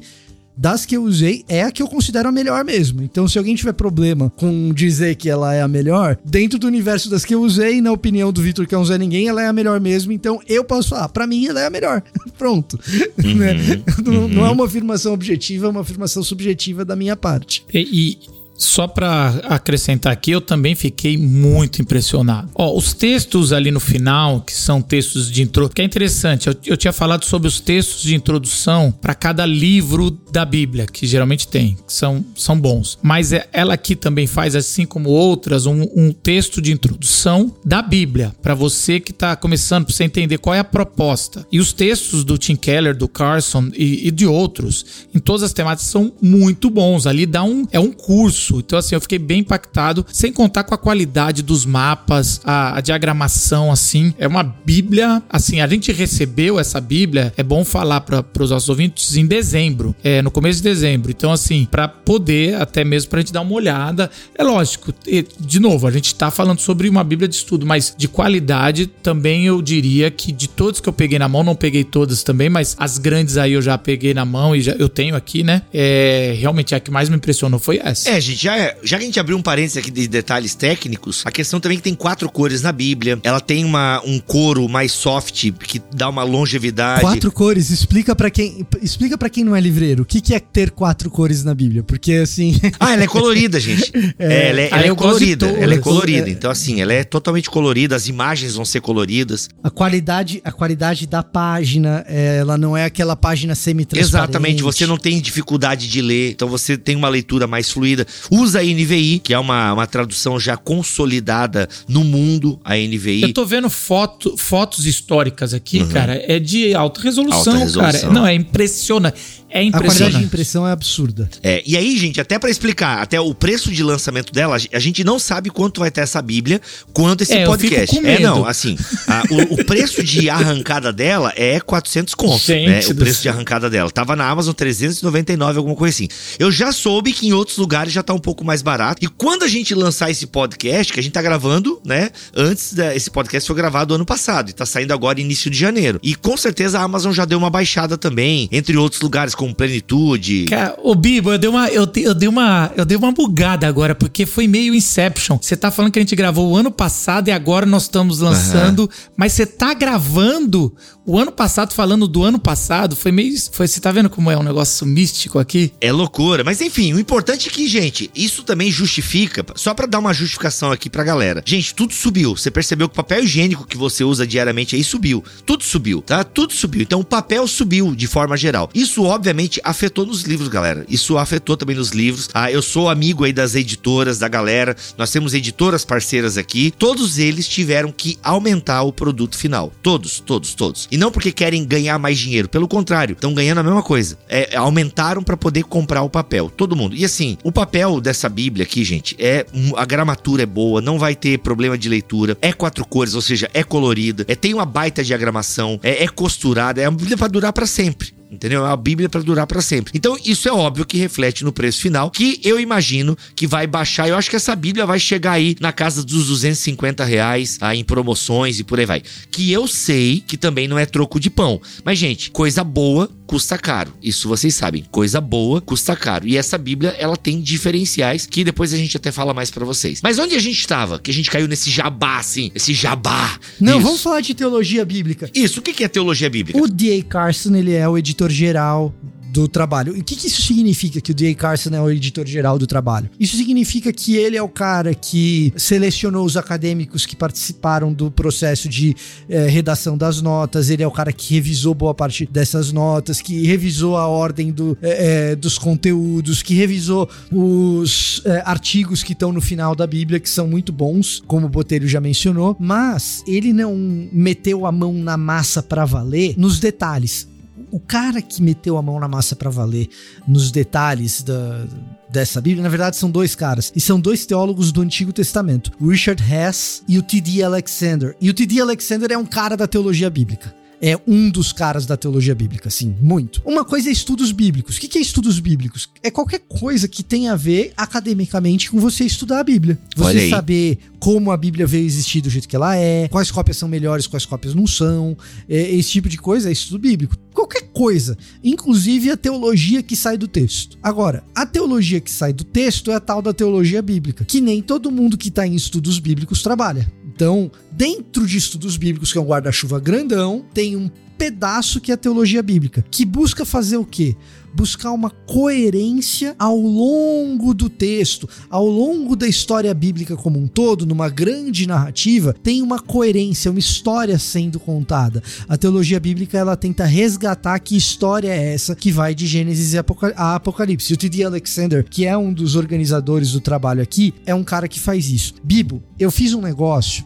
das que eu usei, é a que eu considero a melhor mesmo. Então, se alguém tiver problema com dizer que ela é a melhor, dentro do universo das que eu usei, na opinião do Vitor, que é um Zé Ninguém, ela é a melhor mesmo. Então, eu posso falar, pra mim, ela é a melhor. Pronto. Né? Não, não é uma afirmação objetiva, é uma afirmação subjetiva da minha parte. E, e só pra acrescentar aqui, eu também fiquei muito impressionado. Ó, os textos ali no final, que são textos de intro, que é interessante, eu, eu tinha falado sobre os textos de introdução para cada livro da Bíblia, que geralmente tem, que são, são bons. Mas é- ela aqui também faz, assim como outras, um, um texto de introdução da Bíblia, para você que tá começando, pra você entender qual é a proposta. E os textos do Tim Keller, do Carson e, e de outros, em todas as temáticas, são muito bons. Ali dá um. É um curso. Então, assim, eu fiquei bem impactado, sem contar com a qualidade dos mapas, a, a diagramação, assim. É uma Bíblia. Assim, a gente recebeu essa Bíblia, é bom falar para os nossos ouvintes, em dezembro. É, no começo de dezembro. Então, assim, para poder, até mesmo pra gente dar uma olhada. É lógico, de novo, a gente tá falando sobre uma Bíblia de estudo, mas de qualidade também eu diria que de todos que eu peguei na mão, não peguei todas também, mas as grandes aí eu já peguei na mão e já eu tenho aqui, né? É, realmente a que mais me impressionou foi essa. É, gente, já, já que a gente abriu um parênteses aqui de detalhes técnicos, a questão também é que tem quatro cores na Bíblia. Ela tem uma, um couro mais soft que dá uma longevidade. Quatro cores, explica para quem, explica para quem não é livreiro, o que, que é ter quatro cores na Bíblia? Porque assim. Ah, ela é colorida, gente. É, ela é, ela é colorida. Ela é colorida. Então, assim, ela é totalmente colorida, as imagens vão ser coloridas. A qualidade, a qualidade da página, é, ela não é aquela página semi-transparente. Exatamente, você não tem dificuldade de ler, então você tem uma leitura mais fluida. Usa a NVI, que é uma, uma tradução já consolidada no mundo, a NVI. Eu tô vendo foto, fotos históricas aqui, uhum. cara, é de alta resolução, alta resolução, cara. Não, é impressionante. É impressionante. A qualidade de impressão é absurda. É, e aí, gente, até para explicar, até o preço de lançamento dela, a gente não sabe quanto vai ter essa Bíblia, quanto esse é, podcast. É, não, assim, a, o, o, preço de arrancada dela é 400 contos, né? O preço de arrancada dela. Tava na Amazon 399, alguma coisa assim. Eu já soube que em outros lugares já tá um pouco mais barato. E quando a gente lançar esse podcast, que a gente tá gravando, né? Antes, da, esse podcast foi gravado ano passado e tá saindo agora início de janeiro. E com certeza a Amazon já deu uma baixada também, entre outros lugares com plenitude. Cara, ô Bibo, eu dei uma, eu, eu dei uma, eu dei uma bugada agora, porque foi meio Inception. Você tá falando que a gente gravou o ano passado e agora nós estamos lançando, uhum. mas você tá gravando o ano passado falando do ano passado, foi meio, foi, você tá vendo como é um negócio místico aqui? É loucura, mas enfim, o importante é que, gente, isso também justifica, só para dar uma justificação aqui pra galera. Gente, tudo subiu. Você percebeu que o papel higiênico que você usa diariamente aí subiu. Tudo subiu, tá? Tudo subiu. Então o papel subiu de forma geral. Isso obviamente afetou nos livros, galera. Isso afetou também nos livros. Ah, eu sou amigo aí das editoras, da galera. Nós temos editoras parceiras aqui. Todos eles tiveram que aumentar o produto final. Todos, todos, todos. E não porque querem ganhar mais dinheiro. Pelo contrário, estão ganhando a mesma coisa. É, aumentaram para poder comprar o papel. Todo mundo. E assim, o papel dessa Bíblia aqui, gente, é a gramatura é boa, não vai ter problema de leitura. É quatro cores, ou seja, é colorida. É tem uma baita diagramação. É, é costurada. É uma Bíblia para durar para sempre. Entendeu? É a Bíblia para durar para sempre. Então, isso é óbvio que reflete no preço final, que eu imagino que vai baixar. Eu acho que essa Bíblia vai chegar aí na casa dos 250 reais ah, em promoções e por aí vai. Que eu sei que também não é troco de pão. Mas, gente, coisa boa custa caro. Isso vocês sabem. Coisa boa custa caro. E essa Bíblia, ela tem diferenciais que depois a gente até fala mais para vocês. Mas onde a gente estava? Que a gente caiu nesse jabá, assim, esse jabá. Não, Isso. vamos falar de teologia bíblica. Isso, o que é teologia bíblica? O D.A. Carson, ele é o editor geral do trabalho. E o que, que isso significa que o D.A. Carson é o editor-geral do trabalho? Isso significa que ele é o cara que selecionou os acadêmicos que participaram do processo de é, redação das notas, ele é o cara que revisou boa parte dessas notas, que revisou a ordem do, é, dos conteúdos, que revisou os é, artigos que estão no final da Bíblia, que são muito bons, como o Botelho já mencionou, mas ele não meteu a mão na massa para valer nos detalhes o cara que meteu a mão na massa para valer nos detalhes da, dessa Bíblia, na verdade são dois caras, e são dois teólogos do Antigo Testamento, o Richard Hess e o T.D. Alexander. E o T.D. Alexander é um cara da teologia bíblica é um dos caras da teologia bíblica, assim, muito. Uma coisa é estudos bíblicos. O que é estudos bíblicos? É qualquer coisa que tenha a ver academicamente com você estudar a Bíblia. Você saber como a Bíblia veio existir do jeito que ela é, quais cópias são melhores, quais cópias não são. É, esse tipo de coisa é estudo bíblico. Qualquer coisa, inclusive a teologia que sai do texto. Agora, a teologia que sai do texto é a tal da teologia bíblica, que nem todo mundo que está em estudos bíblicos trabalha. Então, dentro de estudos bíblicos, que é um guarda-chuva grandão, tem um pedaço que é a teologia bíblica, que busca fazer o quê? Buscar uma coerência ao longo do texto, ao longo da história bíblica como um todo, numa grande narrativa, tem uma coerência, uma história sendo contada. A teologia bíblica ela tenta resgatar que história é essa que vai de Gênesis a Apocalipse. O T.D. Alexander, que é um dos organizadores do trabalho aqui, é um cara que faz isso. Bibo, eu fiz um negócio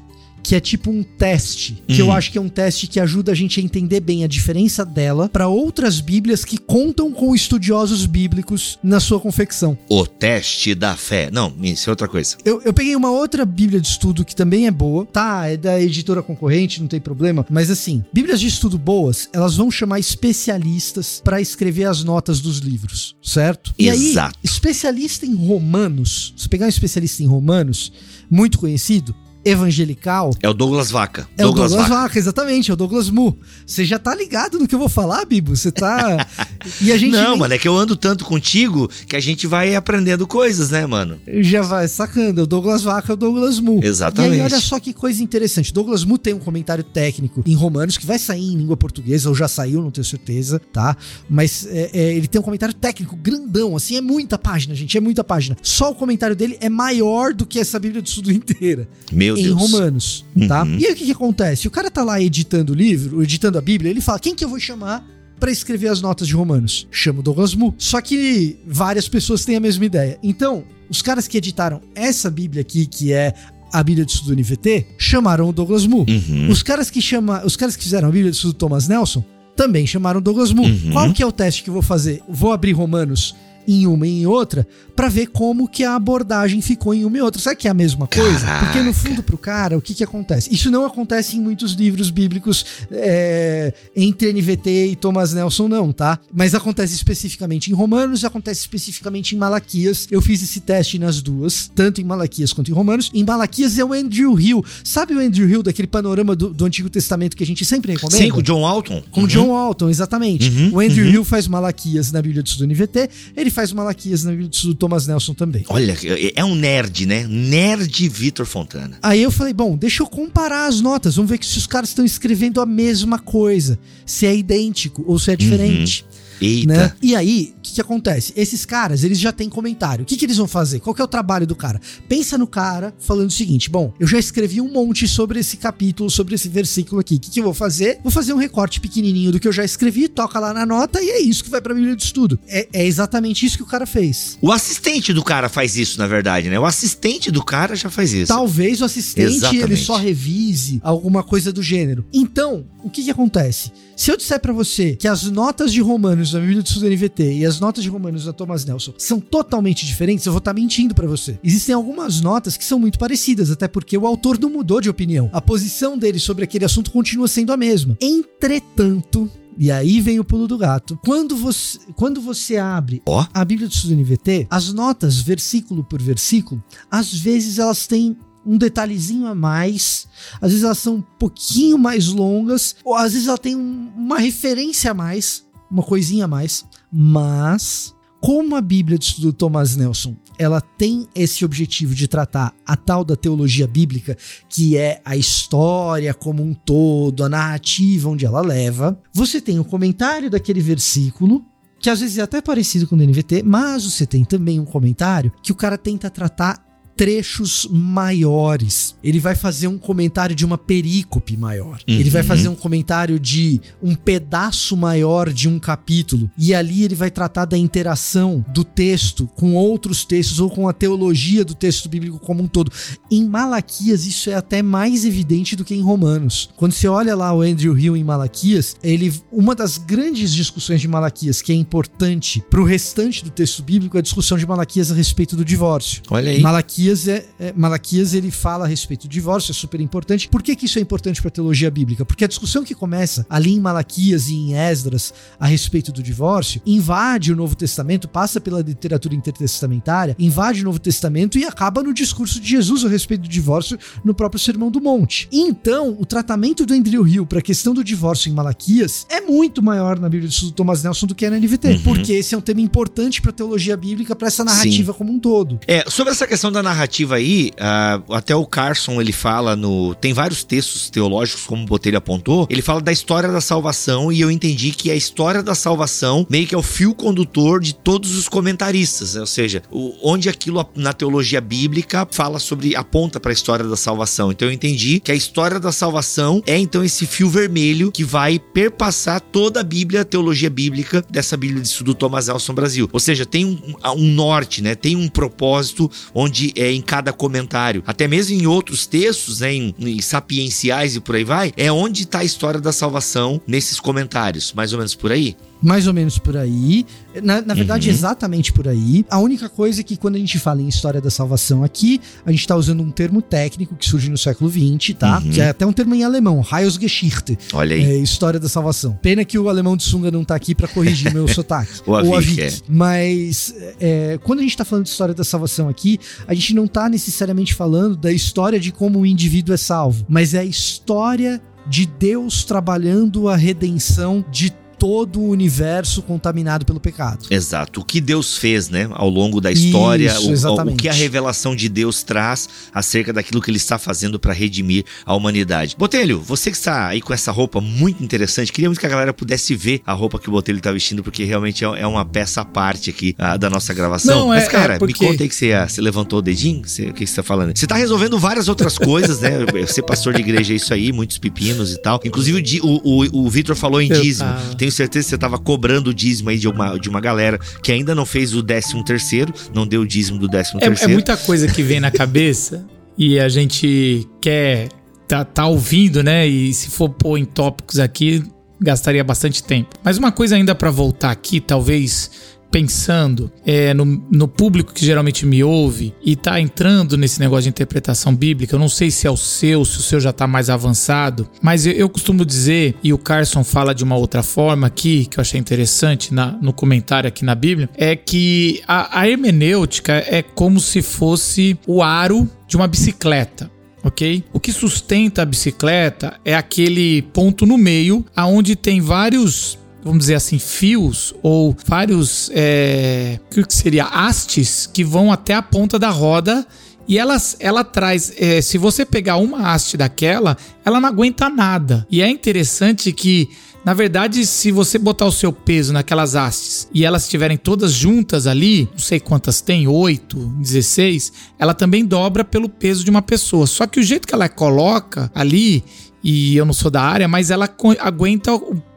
que é tipo um teste, que eu uhum. acho que é um teste que ajuda a gente a entender bem a diferença dela para outras bíblias que contam com estudiosos bíblicos na sua confecção. O teste da fé. Não, isso é outra coisa. Eu, eu peguei uma outra bíblia de estudo que também é boa, tá? É da editora concorrente, não tem problema, mas assim, bíblias de estudo boas, elas vão chamar especialistas para escrever as notas dos livros, certo? E Exato. aí, especialista em romanos, se pegar um especialista em romanos, muito conhecido, evangelical. É o Douglas Vaca. É Douglas o Douglas Vaca. Vaca. exatamente, é o Douglas Mu. Você já tá ligado no que eu vou falar, Bibo? Você tá. e a gente. Não, nem... mano, é que eu ando tanto contigo que a gente vai aprendendo coisas, né, mano? Já vai sacando. É o Douglas Vaca é o Douglas Mu. Exatamente. E aí, olha só que coisa interessante. Douglas Mu tem um comentário técnico em Romanos que vai sair em língua portuguesa, ou já saiu, não tenho certeza, tá? Mas é, é, ele tem um comentário técnico grandão, assim, é muita página, gente, é muita página. Só o comentário dele é maior do que essa Bíblia de Estudo inteira. Meu em Deus. Romanos, tá? Uhum. E aí o que, que acontece? O cara tá lá editando o livro, editando a Bíblia, ele fala: quem que eu vou chamar para escrever as notas de Romanos? Chama o Douglas Mu. Só que várias pessoas têm a mesma ideia. Então, os caras que editaram essa Bíblia aqui, que é a Bíblia de Estudo NVT, chamaram o Douglas Mu. Uhum. Os caras que chama, os caras que fizeram a Bíblia de Estudo Thomas Nelson também chamaram o Douglas Mu. Uhum. Qual que é o teste que eu vou fazer? Vou abrir Romanos em uma e em outra para ver como que a abordagem ficou em uma e outra. Será que é a mesma coisa? Caraca. Porque no fundo pro cara, o que que acontece? Isso não acontece em muitos livros bíblicos é, entre NVT e Thomas Nelson não, tá? Mas acontece especificamente em Romanos, acontece especificamente em Malaquias. Eu fiz esse teste nas duas, tanto em Malaquias quanto em Romanos. Em Malaquias é o Andrew Hill. Sabe o Andrew Hill daquele panorama do, do Antigo Testamento que a gente sempre recomenda? Sim, com o John Alton. Com uhum. John Alton, exatamente. Uhum, o Andrew uhum. Hill faz Malaquias na Bíblia do NVT, ele faz Malaquias na do Thomas Nelson também. Olha, é um nerd, né? Nerd Vitor Fontana. Aí eu falei, bom, deixa eu comparar as notas, vamos ver se os caras estão escrevendo a mesma coisa, se é idêntico ou se é diferente. Uhum. Eita. Né? E aí, o que, que, acontece? Esses caras, eles já têm comentário. O que, que eles vão fazer? Qual é o trabalho do cara? Pensa no cara falando o seguinte: bom, eu já escrevi um monte sobre esse capítulo, sobre esse versículo aqui. O que, que eu vou fazer? Vou fazer um recorte pequenininho do que eu já escrevi, toca lá na nota e é isso que vai pra Bíblia de Estudo. É, é exatamente isso que o cara fez. O assistente do cara faz isso, na verdade, né? O assistente do cara já faz isso. Talvez o assistente exatamente. ele só revise alguma coisa do gênero. Então, o que, que acontece? Se eu disser para você que as notas de Romanos da Bíblia do Estudo NVT e as notas de Romanos da Thomas Nelson são totalmente diferentes, eu vou estar tá mentindo para você. Existem algumas notas que são muito parecidas, até porque o autor não mudou de opinião. A posição dele sobre aquele assunto continua sendo a mesma. Entretanto, e aí vem o pulo do gato. Quando você, quando você abre oh. a Bíblia do Estudo NVT, as notas, versículo por versículo, às vezes elas têm um detalhezinho a mais, às vezes elas são um pouquinho mais longas, ou às vezes ela tem um, uma referência a mais, uma coisinha a mais, mas como a Bíblia estudo Thomas Nelson, ela tem esse objetivo de tratar a tal da teologia bíblica, que é a história como um todo, a narrativa onde ela leva. Você tem o comentário daquele versículo, que às vezes é até parecido com o NVT, mas você tem também um comentário que o cara tenta tratar trechos maiores. Ele vai fazer um comentário de uma perícope maior. Uhum. Ele vai fazer um comentário de um pedaço maior de um capítulo. E ali ele vai tratar da interação do texto com outros textos ou com a teologia do texto bíblico como um todo. Em Malaquias, isso é até mais evidente do que em Romanos. Quando você olha lá o Andrew Hill em Malaquias, ele uma das grandes discussões de Malaquias que é importante para o restante do texto bíblico é a discussão de Malaquias a respeito do divórcio. Olha aí. Malaquias Malaquias, é, é, Malaquias ele fala a respeito do divórcio, é super importante. Por que, que isso é importante para a teologia bíblica? Porque a discussão que começa ali em Malaquias e em Esdras a respeito do divórcio invade o Novo Testamento, passa pela literatura intertestamentária, invade o Novo Testamento e acaba no discurso de Jesus a respeito do divórcio no próprio Sermão do Monte. Então, o tratamento do Andrew Hill para a questão do divórcio em Malaquias é muito maior na Bíblia do Thomas Nelson do que é na NVT, uhum. porque esse é um tema importante para a teologia bíblica, para essa narrativa Sim. como um todo. É, sobre essa questão da narrativa narrativa aí, uh, até o Carson ele fala no. Tem vários textos teológicos, como o Botelho apontou. Ele fala da história da salvação e eu entendi que a história da salvação meio que é o fio condutor de todos os comentaristas, né? ou seja, o, onde aquilo na teologia bíblica fala sobre, aponta para a história da salvação. Então eu entendi que a história da salvação é então esse fio vermelho que vai perpassar toda a Bíblia, a teologia bíblica dessa Bíblia de estudo Thomas Nelson Brasil. Ou seja, tem um, um norte, né? Tem um propósito onde é em cada comentário, até mesmo em outros textos, né, em, em sapienciais e por aí vai, é onde está a história da salvação nesses comentários, mais ou menos por aí. Mais ou menos por aí. Na, na verdade, Uhum. exatamente por aí. A única coisa é que quando a gente fala em história da salvação aqui, a gente tá usando um termo técnico que surge no século XX, tá? Uhum. Que é até um termo em alemão, Heilsgeschichte. Olha aí. É, história da salvação. Pena que o alemão de sunga não tá aqui pra corrigir meu sotaque. O Ou a Avik, Vic. Mas é, quando a gente tá falando de história da salvação aqui, a gente não tá necessariamente falando da história de como o indivíduo é salvo, mas é a história de Deus trabalhando a redenção de todo o universo contaminado pelo pecado. Exato. O que Deus fez, né, ao longo da história, Isso, o- o, que a revelação de Deus traz acerca daquilo que ele está fazendo para redimir a humanidade. Botelho, você que está aí com essa roupa muito interessante, queríamos que a galera pudesse ver a roupa que o Botelho está vestindo, porque realmente é é uma peça à parte aqui ah, da nossa gravação. Não, Mas, é- cara, é porque- me conta aí que você, ah, você levantou o dedinho, Você- o que você tá falando? Você tá resolvendo várias outras coisas, né? Ser pastor de igreja é isso aí, muitos pepinos e tal. Inclusive, o, di- o, o, Vitor falou em dízimo. tava. Tenho certeza que você tava cobrando o dízimo aí de uma, de uma galera que ainda não fez o décimo terceiro, não deu o dízimo do décimo É, é terceiro. muita coisa que vem na cabeça e a gente quer tá, tá ouvindo, né? E se for pôr em tópicos aqui, gastaria bastante tempo. Mas uma coisa ainda pra voltar aqui, talvez pensando é, no, no público que geralmente me ouve e tá entrando nesse negócio de interpretação bíblica, eu não sei se é o seu, se o seu já tá mais avançado, mas eu, eu costumo dizer, e o Carson fala de uma outra forma aqui, que eu achei interessante na- no comentário aqui na Bíblia, é que a, a hermenêutica é como se fosse o aro de uma bicicleta ok? O que sustenta a bicicleta é aquele ponto no meio, aonde tem vários, vamos dizer assim, fios ou vários, é, o que seria hastes que vão até a ponta da roda. E ela, ela traz, é, se você pegar uma haste daquela, ela não aguenta nada. E é interessante que na verdade, se você botar o seu peso naquelas hastes e elas estiverem todas juntas ali, não sei quantas tem, 8, 16, ela também dobra pelo peso de uma pessoa. Só que o jeito que ela coloca ali, e eu não sou da área, mas ela aguenta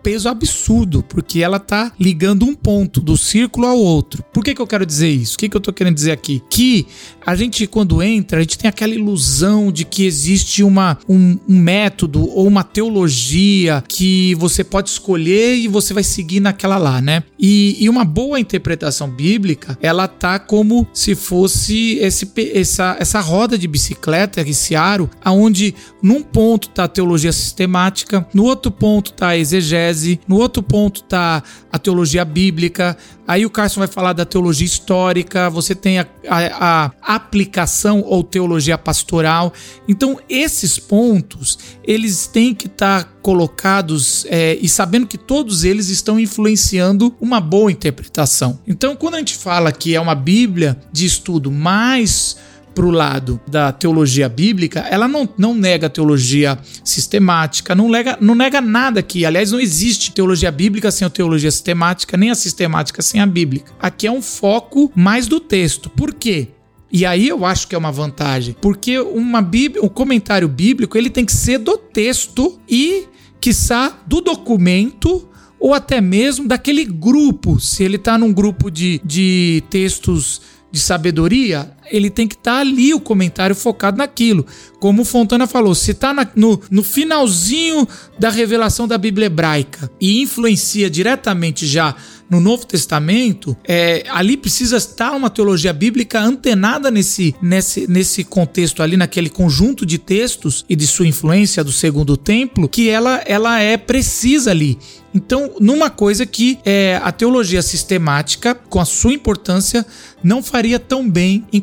peso absurdo, porque ela tá ligando um ponto do círculo ao outro. Por que, que eu quero dizer isso? O que, que eu tô querendo dizer aqui? Que a gente, quando entra, a gente tem aquela ilusão de que existe uma, um, um método ou uma teologia que você pode escolher e você vai seguir naquela lá, né? E, e uma boa interpretação bíblica, ela tá como se fosse esse, essa, essa roda de bicicleta, esse aro, aonde num ponto tá a teologia sistemática, no outro ponto tá a exegese, no outro ponto tá a teologia bíblica, aí o Carson vai falar da teologia histórica, você tem a, a- a aplicação ou teologia pastoral. Então, esses pontos, eles têm que estar colocados é, e sabendo que todos eles estão influenciando uma boa interpretação. Então, quando a gente fala que é uma Bíblia de estudo mais pro lado da teologia bíblica, ela não, não nega teologia sistemática, não nega, não nega nada aqui. Aliás, não existe teologia bíblica sem a teologia sistemática, nem a sistemática sem a bíblica. Aqui é um foco mais do texto. Por quê? E aí eu acho que é uma vantagem, porque uma bíblia, um comentário bíblico, ele tem que ser do texto e, quiçá, do documento ou até mesmo daquele grupo. Se ele tá num grupo de, de textos de sabedoria, ele tem que estar ali o comentário focado naquilo. Como o Fontana falou, se está no, no finalzinho da revelação da Bíblia hebraica e influencia diretamente já no Novo Testamento, é, ali precisa estar uma teologia bíblica antenada nesse, nesse, nesse contexto ali, naquele conjunto de textos e de sua influência do segundo templo, que ela, ela é precisa ali. Então, numa coisa que é, a teologia sistemática, com a sua importância, não faria tão bem em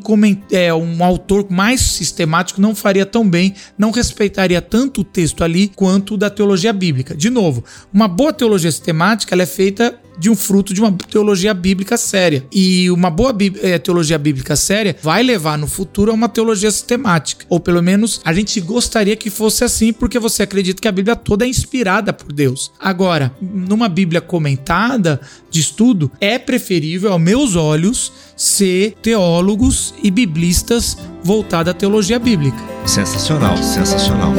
é, um autor mais sistemático não faria tão bem, não respeitaria tanto o texto ali quanto o da teologia bíblica. De novo, uma boa teologia sistemática ela é feita de um fruto de uma teologia bíblica séria. E uma boa eh, teologia bíblica séria vai levar no futuro a uma teologia sistemática. Ou pelo menos a gente gostaria que fosse assim, porque você acredita que a Bíblia toda é inspirada por Deus. Agora, numa Bíblia comentada de estudo, é preferível, aos meus olhos, ser teólogos e biblistas voltados à teologia bíblica. Sensacional, sensacional.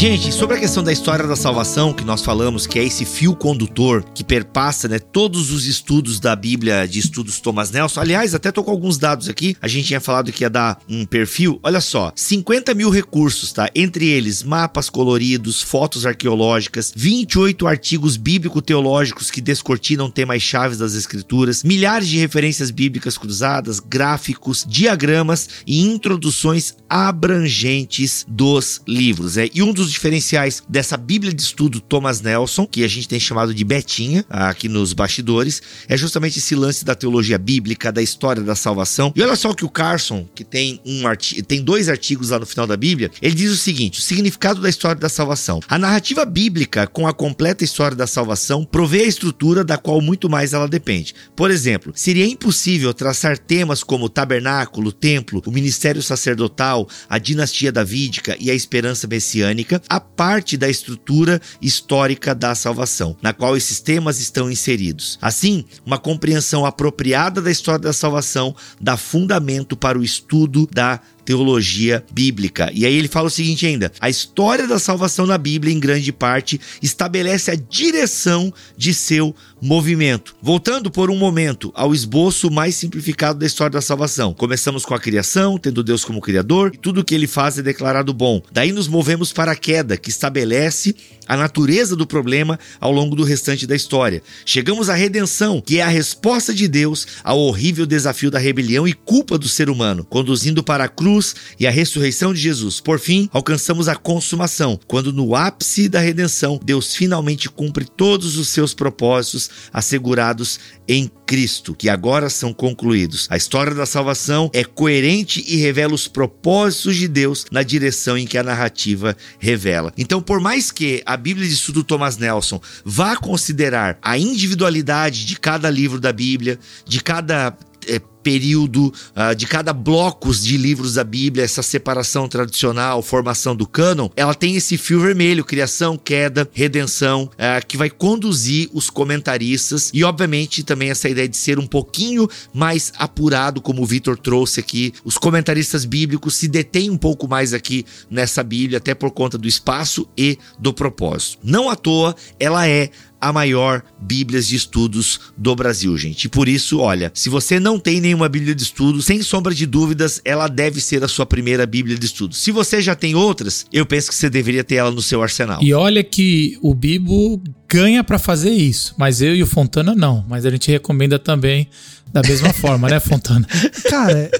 Gente, sobre a questão da história da salvação que nós falamos, que é esse fio condutor que perpassa né, todos os estudos da Bíblia de estudos Thomas Nelson. Aliás, até tô com alguns dados aqui. A gente tinha falado que ia dar um perfil. Olha só, 50 mil recursos, tá? Entre eles, mapas coloridos, fotos arqueológicas, 28 artigos bíblico-teológicos que descortinam temas chaves das escrituras, milhares de referências bíblicas cruzadas, gráficos, diagramas e introduções abrangentes dos livros. É, e um dos diferenciais dessa Bíblia de Estudo Thomas Nelson, que a gente tem chamado de Betinha, aqui nos bastidores, é justamente esse lance da teologia bíblica, da história da salvação. E olha só que o Carson, que tem um artigo, tem dois artigos lá no final da Bíblia, ele diz o seguinte: o significado da história da salvação. A narrativa bíblica, com a completa história da salvação, provê a estrutura da qual muito mais ela depende. Por exemplo, seria impossível traçar temas como o tabernáculo, o templo, o ministério sacerdotal, a dinastia davídica e a esperança messiânica, a parte da estrutura histórica da salvação, na qual esses temas estão inseridos. Assim, uma compreensão apropriada da história da salvação dá fundamento para o estudo da teologia bíblica. E aí ele fala o seguinte ainda: a história da salvação na Bíblia, em grande parte, estabelece a direção de seu movimento. Voltando por um momento ao esboço mais simplificado da história da salvação. Começamos com a criação, tendo Deus como criador, e tudo que ele faz é declarado bom. Daí nos movemos para a queda, que estabelece a natureza do problema ao longo do restante da história. Chegamos à redenção, que é a resposta de Deus ao horrível desafio da rebelião e culpa do ser humano, conduzindo para a cruz e a ressurreição de Jesus. Por fim, alcançamos a consumação, quando no ápice da redenção, Deus finalmente cumpre todos os seus propósitos assegurados em Cristo, que agora são concluídos. A história da salvação é coerente e revela os propósitos de Deus na direção em que a narrativa revela. Então, por mais que a Bíblia de Estudo Thomas Nelson vá considerar a individualidade de cada livro da Bíblia, de cada é, período, uh, de cada blocos de livros da Bíblia, essa separação tradicional, formação do cânon, ela tem esse fio vermelho, criação, queda, redenção, uh, que vai conduzir os comentaristas e, obviamente, também essa ideia de ser um pouquinho mais apurado, como o Vitor trouxe aqui. Os comentaristas bíblicos se detêm um pouco mais aqui nessa Bíblia, até por conta do espaço e do propósito. Não à toa, ela é a maior Bíblia de estudos do Brasil, gente. E por isso, olha, se você não tem nenhuma Bíblia de estudos, sem sombra de dúvidas, ela deve ser a sua primeira Bíblia de estudos. Se você já tem outras, eu penso que você deveria ter ela no seu arsenal. E olha que o Bibo ganha para fazer isso, mas eu e o Fontana não. Mas a gente recomenda também da mesma forma, né, Fontana? Cara,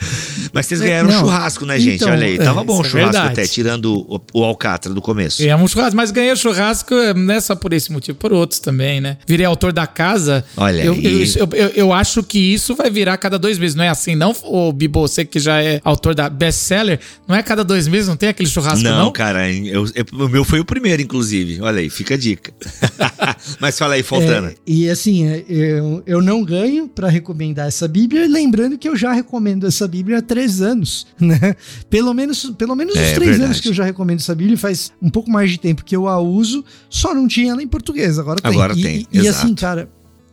Mas vocês ganharam Não, um churrasco, né, gente? então, Olha aí, tava é, bom o é churrasco verdade. até, tirando o, o alcatra do começo. Ganhamos churrasco, mas ganhei o churrasco não é só por esse motivo, por outros também, né? Virei autor da casa. Olha eu, aí. Eu, eu, eu- eu acho que isso vai virar cada dois meses. Não é assim, não, ô Bibo, você que já é autor da best-seller, não é cada dois meses, não tem aquele churrasco, Não, não? cara, eu- eu- o meu foi o primeiro, inclusive. Olha aí, fica a dica. Mas fala aí, Fontana. É, e assim, é, eu, eu não ganho pra recomendar essa Bíblia, lembrando que eu já recomendo essa Bíblia há três anos, né? Pelo menos, pelo menos É, os três verdade. anos que eu já recomendo essa Bíblia, faz um pouco mais de tempo que eu a uso, só não tinha ela em português, agora tem. Agora E- tem, E, e assim, cara,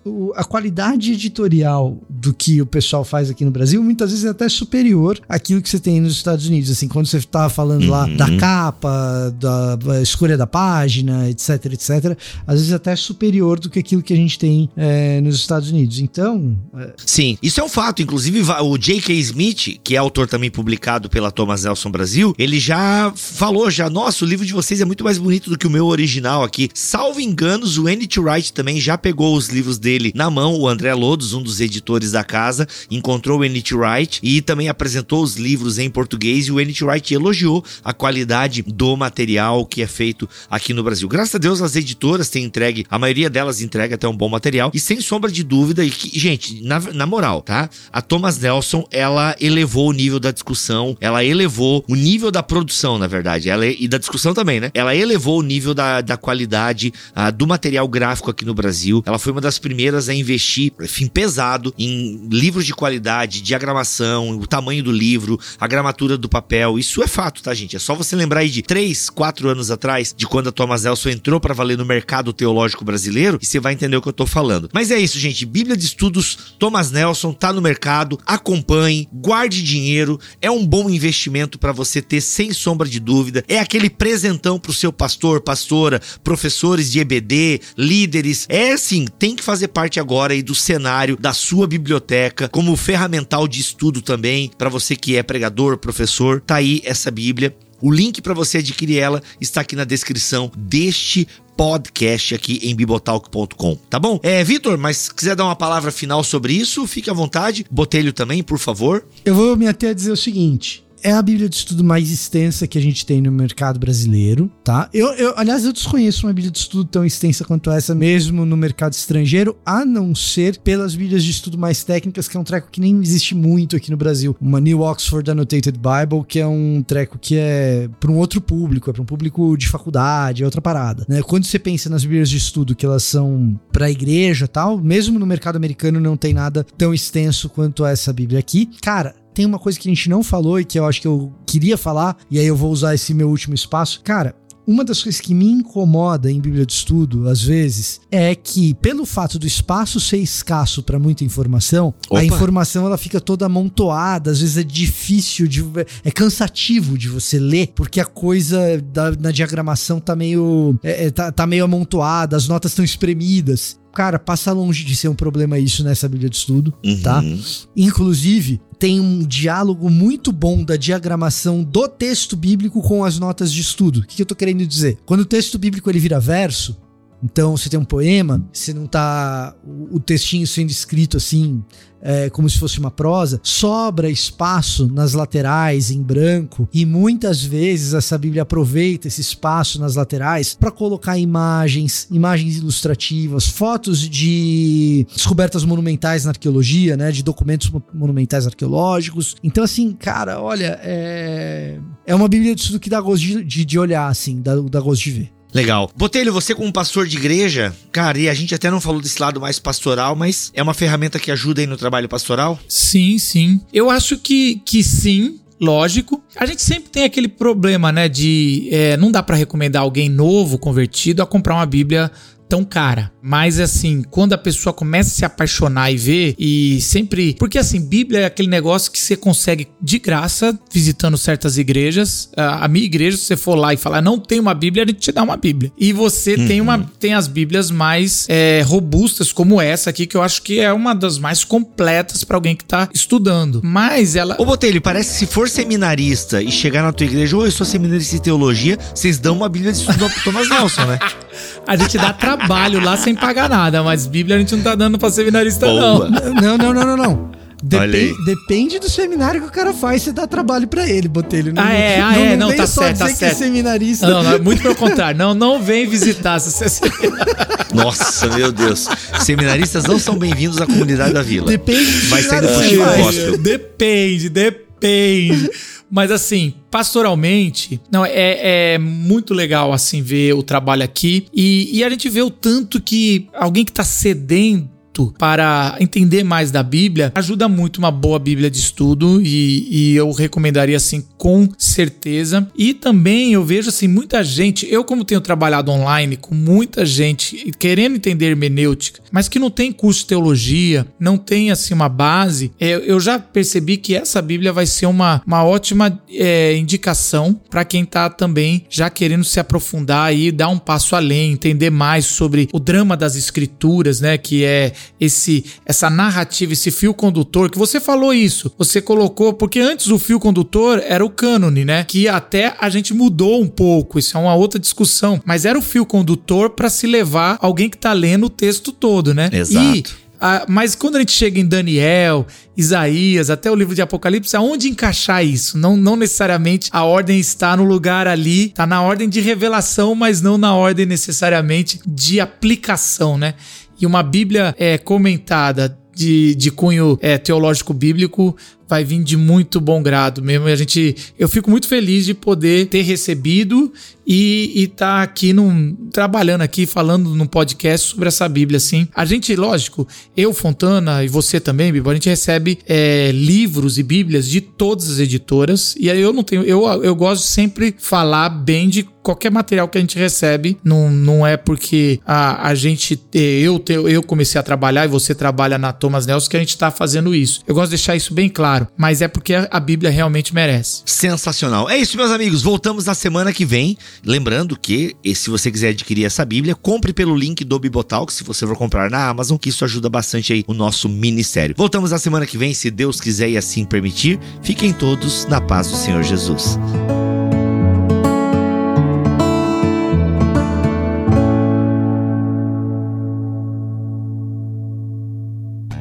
o- a qualidade editorial do que o pessoal faz aqui no Brasil muitas vezes é até superior àquilo que você tem nos Estados Unidos. Assim, quando você estava falando lá Uhum. da capa, da, da escolha da página, etc, etc, às vezes até é superior do que aquilo que a gente tem é, nos Estados Unidos. Então, é, Sim, isso é um fato. Inclusive, o J.K. Smith, que é autor também publicado pela Thomas Nelson Brasil, ele já falou já, nossa, o livro de vocês é muito mais bonito do que o meu original aqui. Salvo enganos, o N.T. Wright também já pegou os livros dele na mão. O André Lodos, um dos editores da casa, encontrou o N.T. Wright e também apresentou os livros em português e o N.T. Wright elogiou a qualidade do material que é feito aqui no Brasil. Graças a Deus, as editoras têm entregue, a maioria delas entrega até um bom material e sem sombra de dúvida, e que, gente, na, na moral, tá? A Thomas Nelson, ela elevou o nível da discussão, ela elevou o nível da produção, na verdade, ela, e da discussão também, né? Ela elevou o nível da, da qualidade ah, do material gráfico aqui no Brasil. Ela foi uma das primeiras companheiras a investir, enfim, pesado em livros de qualidade, diagramação, o tamanho do livro, a gramatura do papel. Isso é fato, tá, gente? É só você lembrar aí de 3, 4 anos atrás, de quando a Thomas Nelson entrou para valer no mercado teológico brasileiro, e você vai entender o que eu tô falando. Mas é isso, gente. Bíblia de Estudos Thomas Nelson tá no mercado. Acompanhe, guarde dinheiro. É um bom investimento para você ter sem sombra de dúvida. É aquele presentão pro seu pastor, pastora, professores de EBD, líderes. É assim, tem que fazer parte agora aí do cenário da sua biblioteca, como ferramental de estudo também, para você que é pregador, professor. Tá aí essa Bíblia. O link para você adquirir ela está aqui na descrição deste podcast aqui em bibotalk.com, tá bom? É, Vitor, mas quiser dar uma palavra final sobre isso, fique à vontade. Botelho também, por favor. Eu vou me até dizer o seguinte: é a Bíblia de Estudo mais extensa que a gente tem no mercado brasileiro, tá? Eu, eu, aliás, eu desconheço uma Bíblia de Estudo tão extensa quanto essa, mesmo no mercado estrangeiro, a não ser pelas Bíblias de Estudo mais técnicas, que é um treco que nem existe muito aqui no Brasil. Uma New Oxford Annotated Bible, que é um treco que é para um outro público, é para um público de faculdade, é outra parada, né? Quando você pensa nas Bíblias de Estudo que elas são para a igreja tal, mesmo no mercado americano não tem nada tão extenso quanto essa Bíblia aqui. Cara, tem uma coisa que a gente não falou e que eu acho que eu queria falar, e aí eu vou usar esse meu último espaço. Cara, uma das coisas que me incomoda em Bíblia de Estudo, às vezes, é que, pelo fato do espaço ser escasso para muita informação, Opa. a informação ela fica toda amontoada, às vezes é difícil de. é cansativo de você ler, porque a coisa da, na diagramação tá meio. é, é, tá, tá meio amontoada, as notas estão espremidas. Cara, passa longe de ser um problema isso nessa Bíblia de Estudo, Uhum. tá? Inclusive, tem um diálogo muito bom da diagramação do texto bíblico com as notas de estudo. O que, que eu tô querendo dizer? Quando o texto bíblico ele vira verso, então você tem um poema, você não tá o, textinho sendo escrito assim, é, como se fosse uma prosa, sobra espaço nas laterais em branco e muitas vezes essa Bíblia aproveita esse espaço nas laterais para colocar imagens, imagens ilustrativas, fotos de descobertas monumentais na arqueologia, né, de documentos mo- monumentais arqueológicos. Então assim, cara, olha, é é uma Bíblia de estudo que dá gosto de, de, de olhar assim, dá, dá gosto de ver. Legal. Botelho, você como pastor de igreja, cara, e a gente até não falou desse lado mais pastoral, mas é uma ferramenta que ajuda aí no trabalho pastoral? Sim, sim. Eu acho que, que sim. Lógico. A gente sempre tem aquele problema, né? De é, não dá pra recomendar alguém novo, convertido, a comprar uma Bíblia tão cara. Mas assim, quando a pessoa começa a se apaixonar e ver, e sempre. Porque assim, Bíblia é aquele negócio que você consegue de graça visitando certas igrejas. A minha igreja, se você for lá e falar, não tem uma Bíblia, a gente te dá uma Bíblia. E você tem, uma, tem as Bíblias mais é, robustas, como essa aqui, que eu acho que é uma das mais completas pra alguém que tá estudando. Mas ela. Ô, Botelho, parece que se for seminarista e chegar na tua igreja, ou eu sou seminarista em teologia, vocês dão uma Bíblia de estudo pro Thomas Nelson, né? A gente dá trabalho lá sem pagar nada, mas Bíblia a gente não tá dando pra seminarista, Boa. não. Não, não, não, não, não. Olha aí. Depen- depende do seminário que o cara faz, você dá trabalho pra ele, Botelho. Ah, é, ah, é, não, vem tá só certo, tá dizer que certo. é seminarista. Não, não, muito pelo contrário. Não, não vem visitar se você Nossa, meu Deus. Seminaristas não são bem-vindos à comunidade da vila. Depende Vai sair do. Depende, depende. Mas assim, pastoralmente, não é, é muito legal assim ver o trabalho aqui. E, e a gente vê o tanto que alguém que tá sedento para entender mais da Bíblia ajuda muito uma boa Bíblia de estudo e, e eu recomendaria assim com certeza. E também eu vejo assim muita gente, eu como tenho trabalhado online com muita gente querendo entender hermenêutica, mas que não tem curso de teologia, não tem assim uma base, é, eu já percebi que essa Bíblia vai ser uma, uma ótima é, indicação para quem tá também já querendo se aprofundar e dar um passo além, entender mais sobre o drama das escrituras, né, que é esse essa narrativa, esse fio condutor que você falou isso, você colocou porque antes o fio condutor era o cânone, né, que até a gente mudou um pouco, isso é uma outra discussão, mas era o fio condutor para se levar alguém que tá lendo o texto todo, né? Exato. E ah, mas quando a gente chega em Daniel, Isaías, até o livro de Apocalipse, aonde encaixar isso? Não, não necessariamente a ordem está no lugar ali, está na ordem de revelação, mas não na ordem necessariamente de aplicação, né? E uma Bíblia é, comentada de, de cunho é, teológico bíblico vai vir de muito bom grado mesmo. A gente, eu fico muito feliz de poder ter recebido e estar tá aqui num, trabalhando aqui, falando num podcast sobre essa Bíblia, assim. A gente, lógico, eu, Fontana, e você também, Bíblia, a gente recebe é, livros e Bíblias de todas as editoras, e aí eu não tenho, eu, eu gosto de sempre falar bem de qualquer material que a gente recebe. Não, não é porque a, a gente, eu, eu comecei a trabalhar e você trabalha na Thomas Nelson que a gente está fazendo isso. Eu gosto de deixar isso bem claro, mas é porque a Bíblia realmente merece. Sensacional. É isso, meus amigos. Voltamos na semana que vem. Lembrando que, se você quiser adquirir essa Bíblia, compre pelo link do Bibotalk, se você for comprar na Amazon, que isso ajuda bastante aí o nosso ministério. Voltamos na semana que vem, se Deus quiser e assim permitir. Fiquem todos na paz do Senhor Jesus.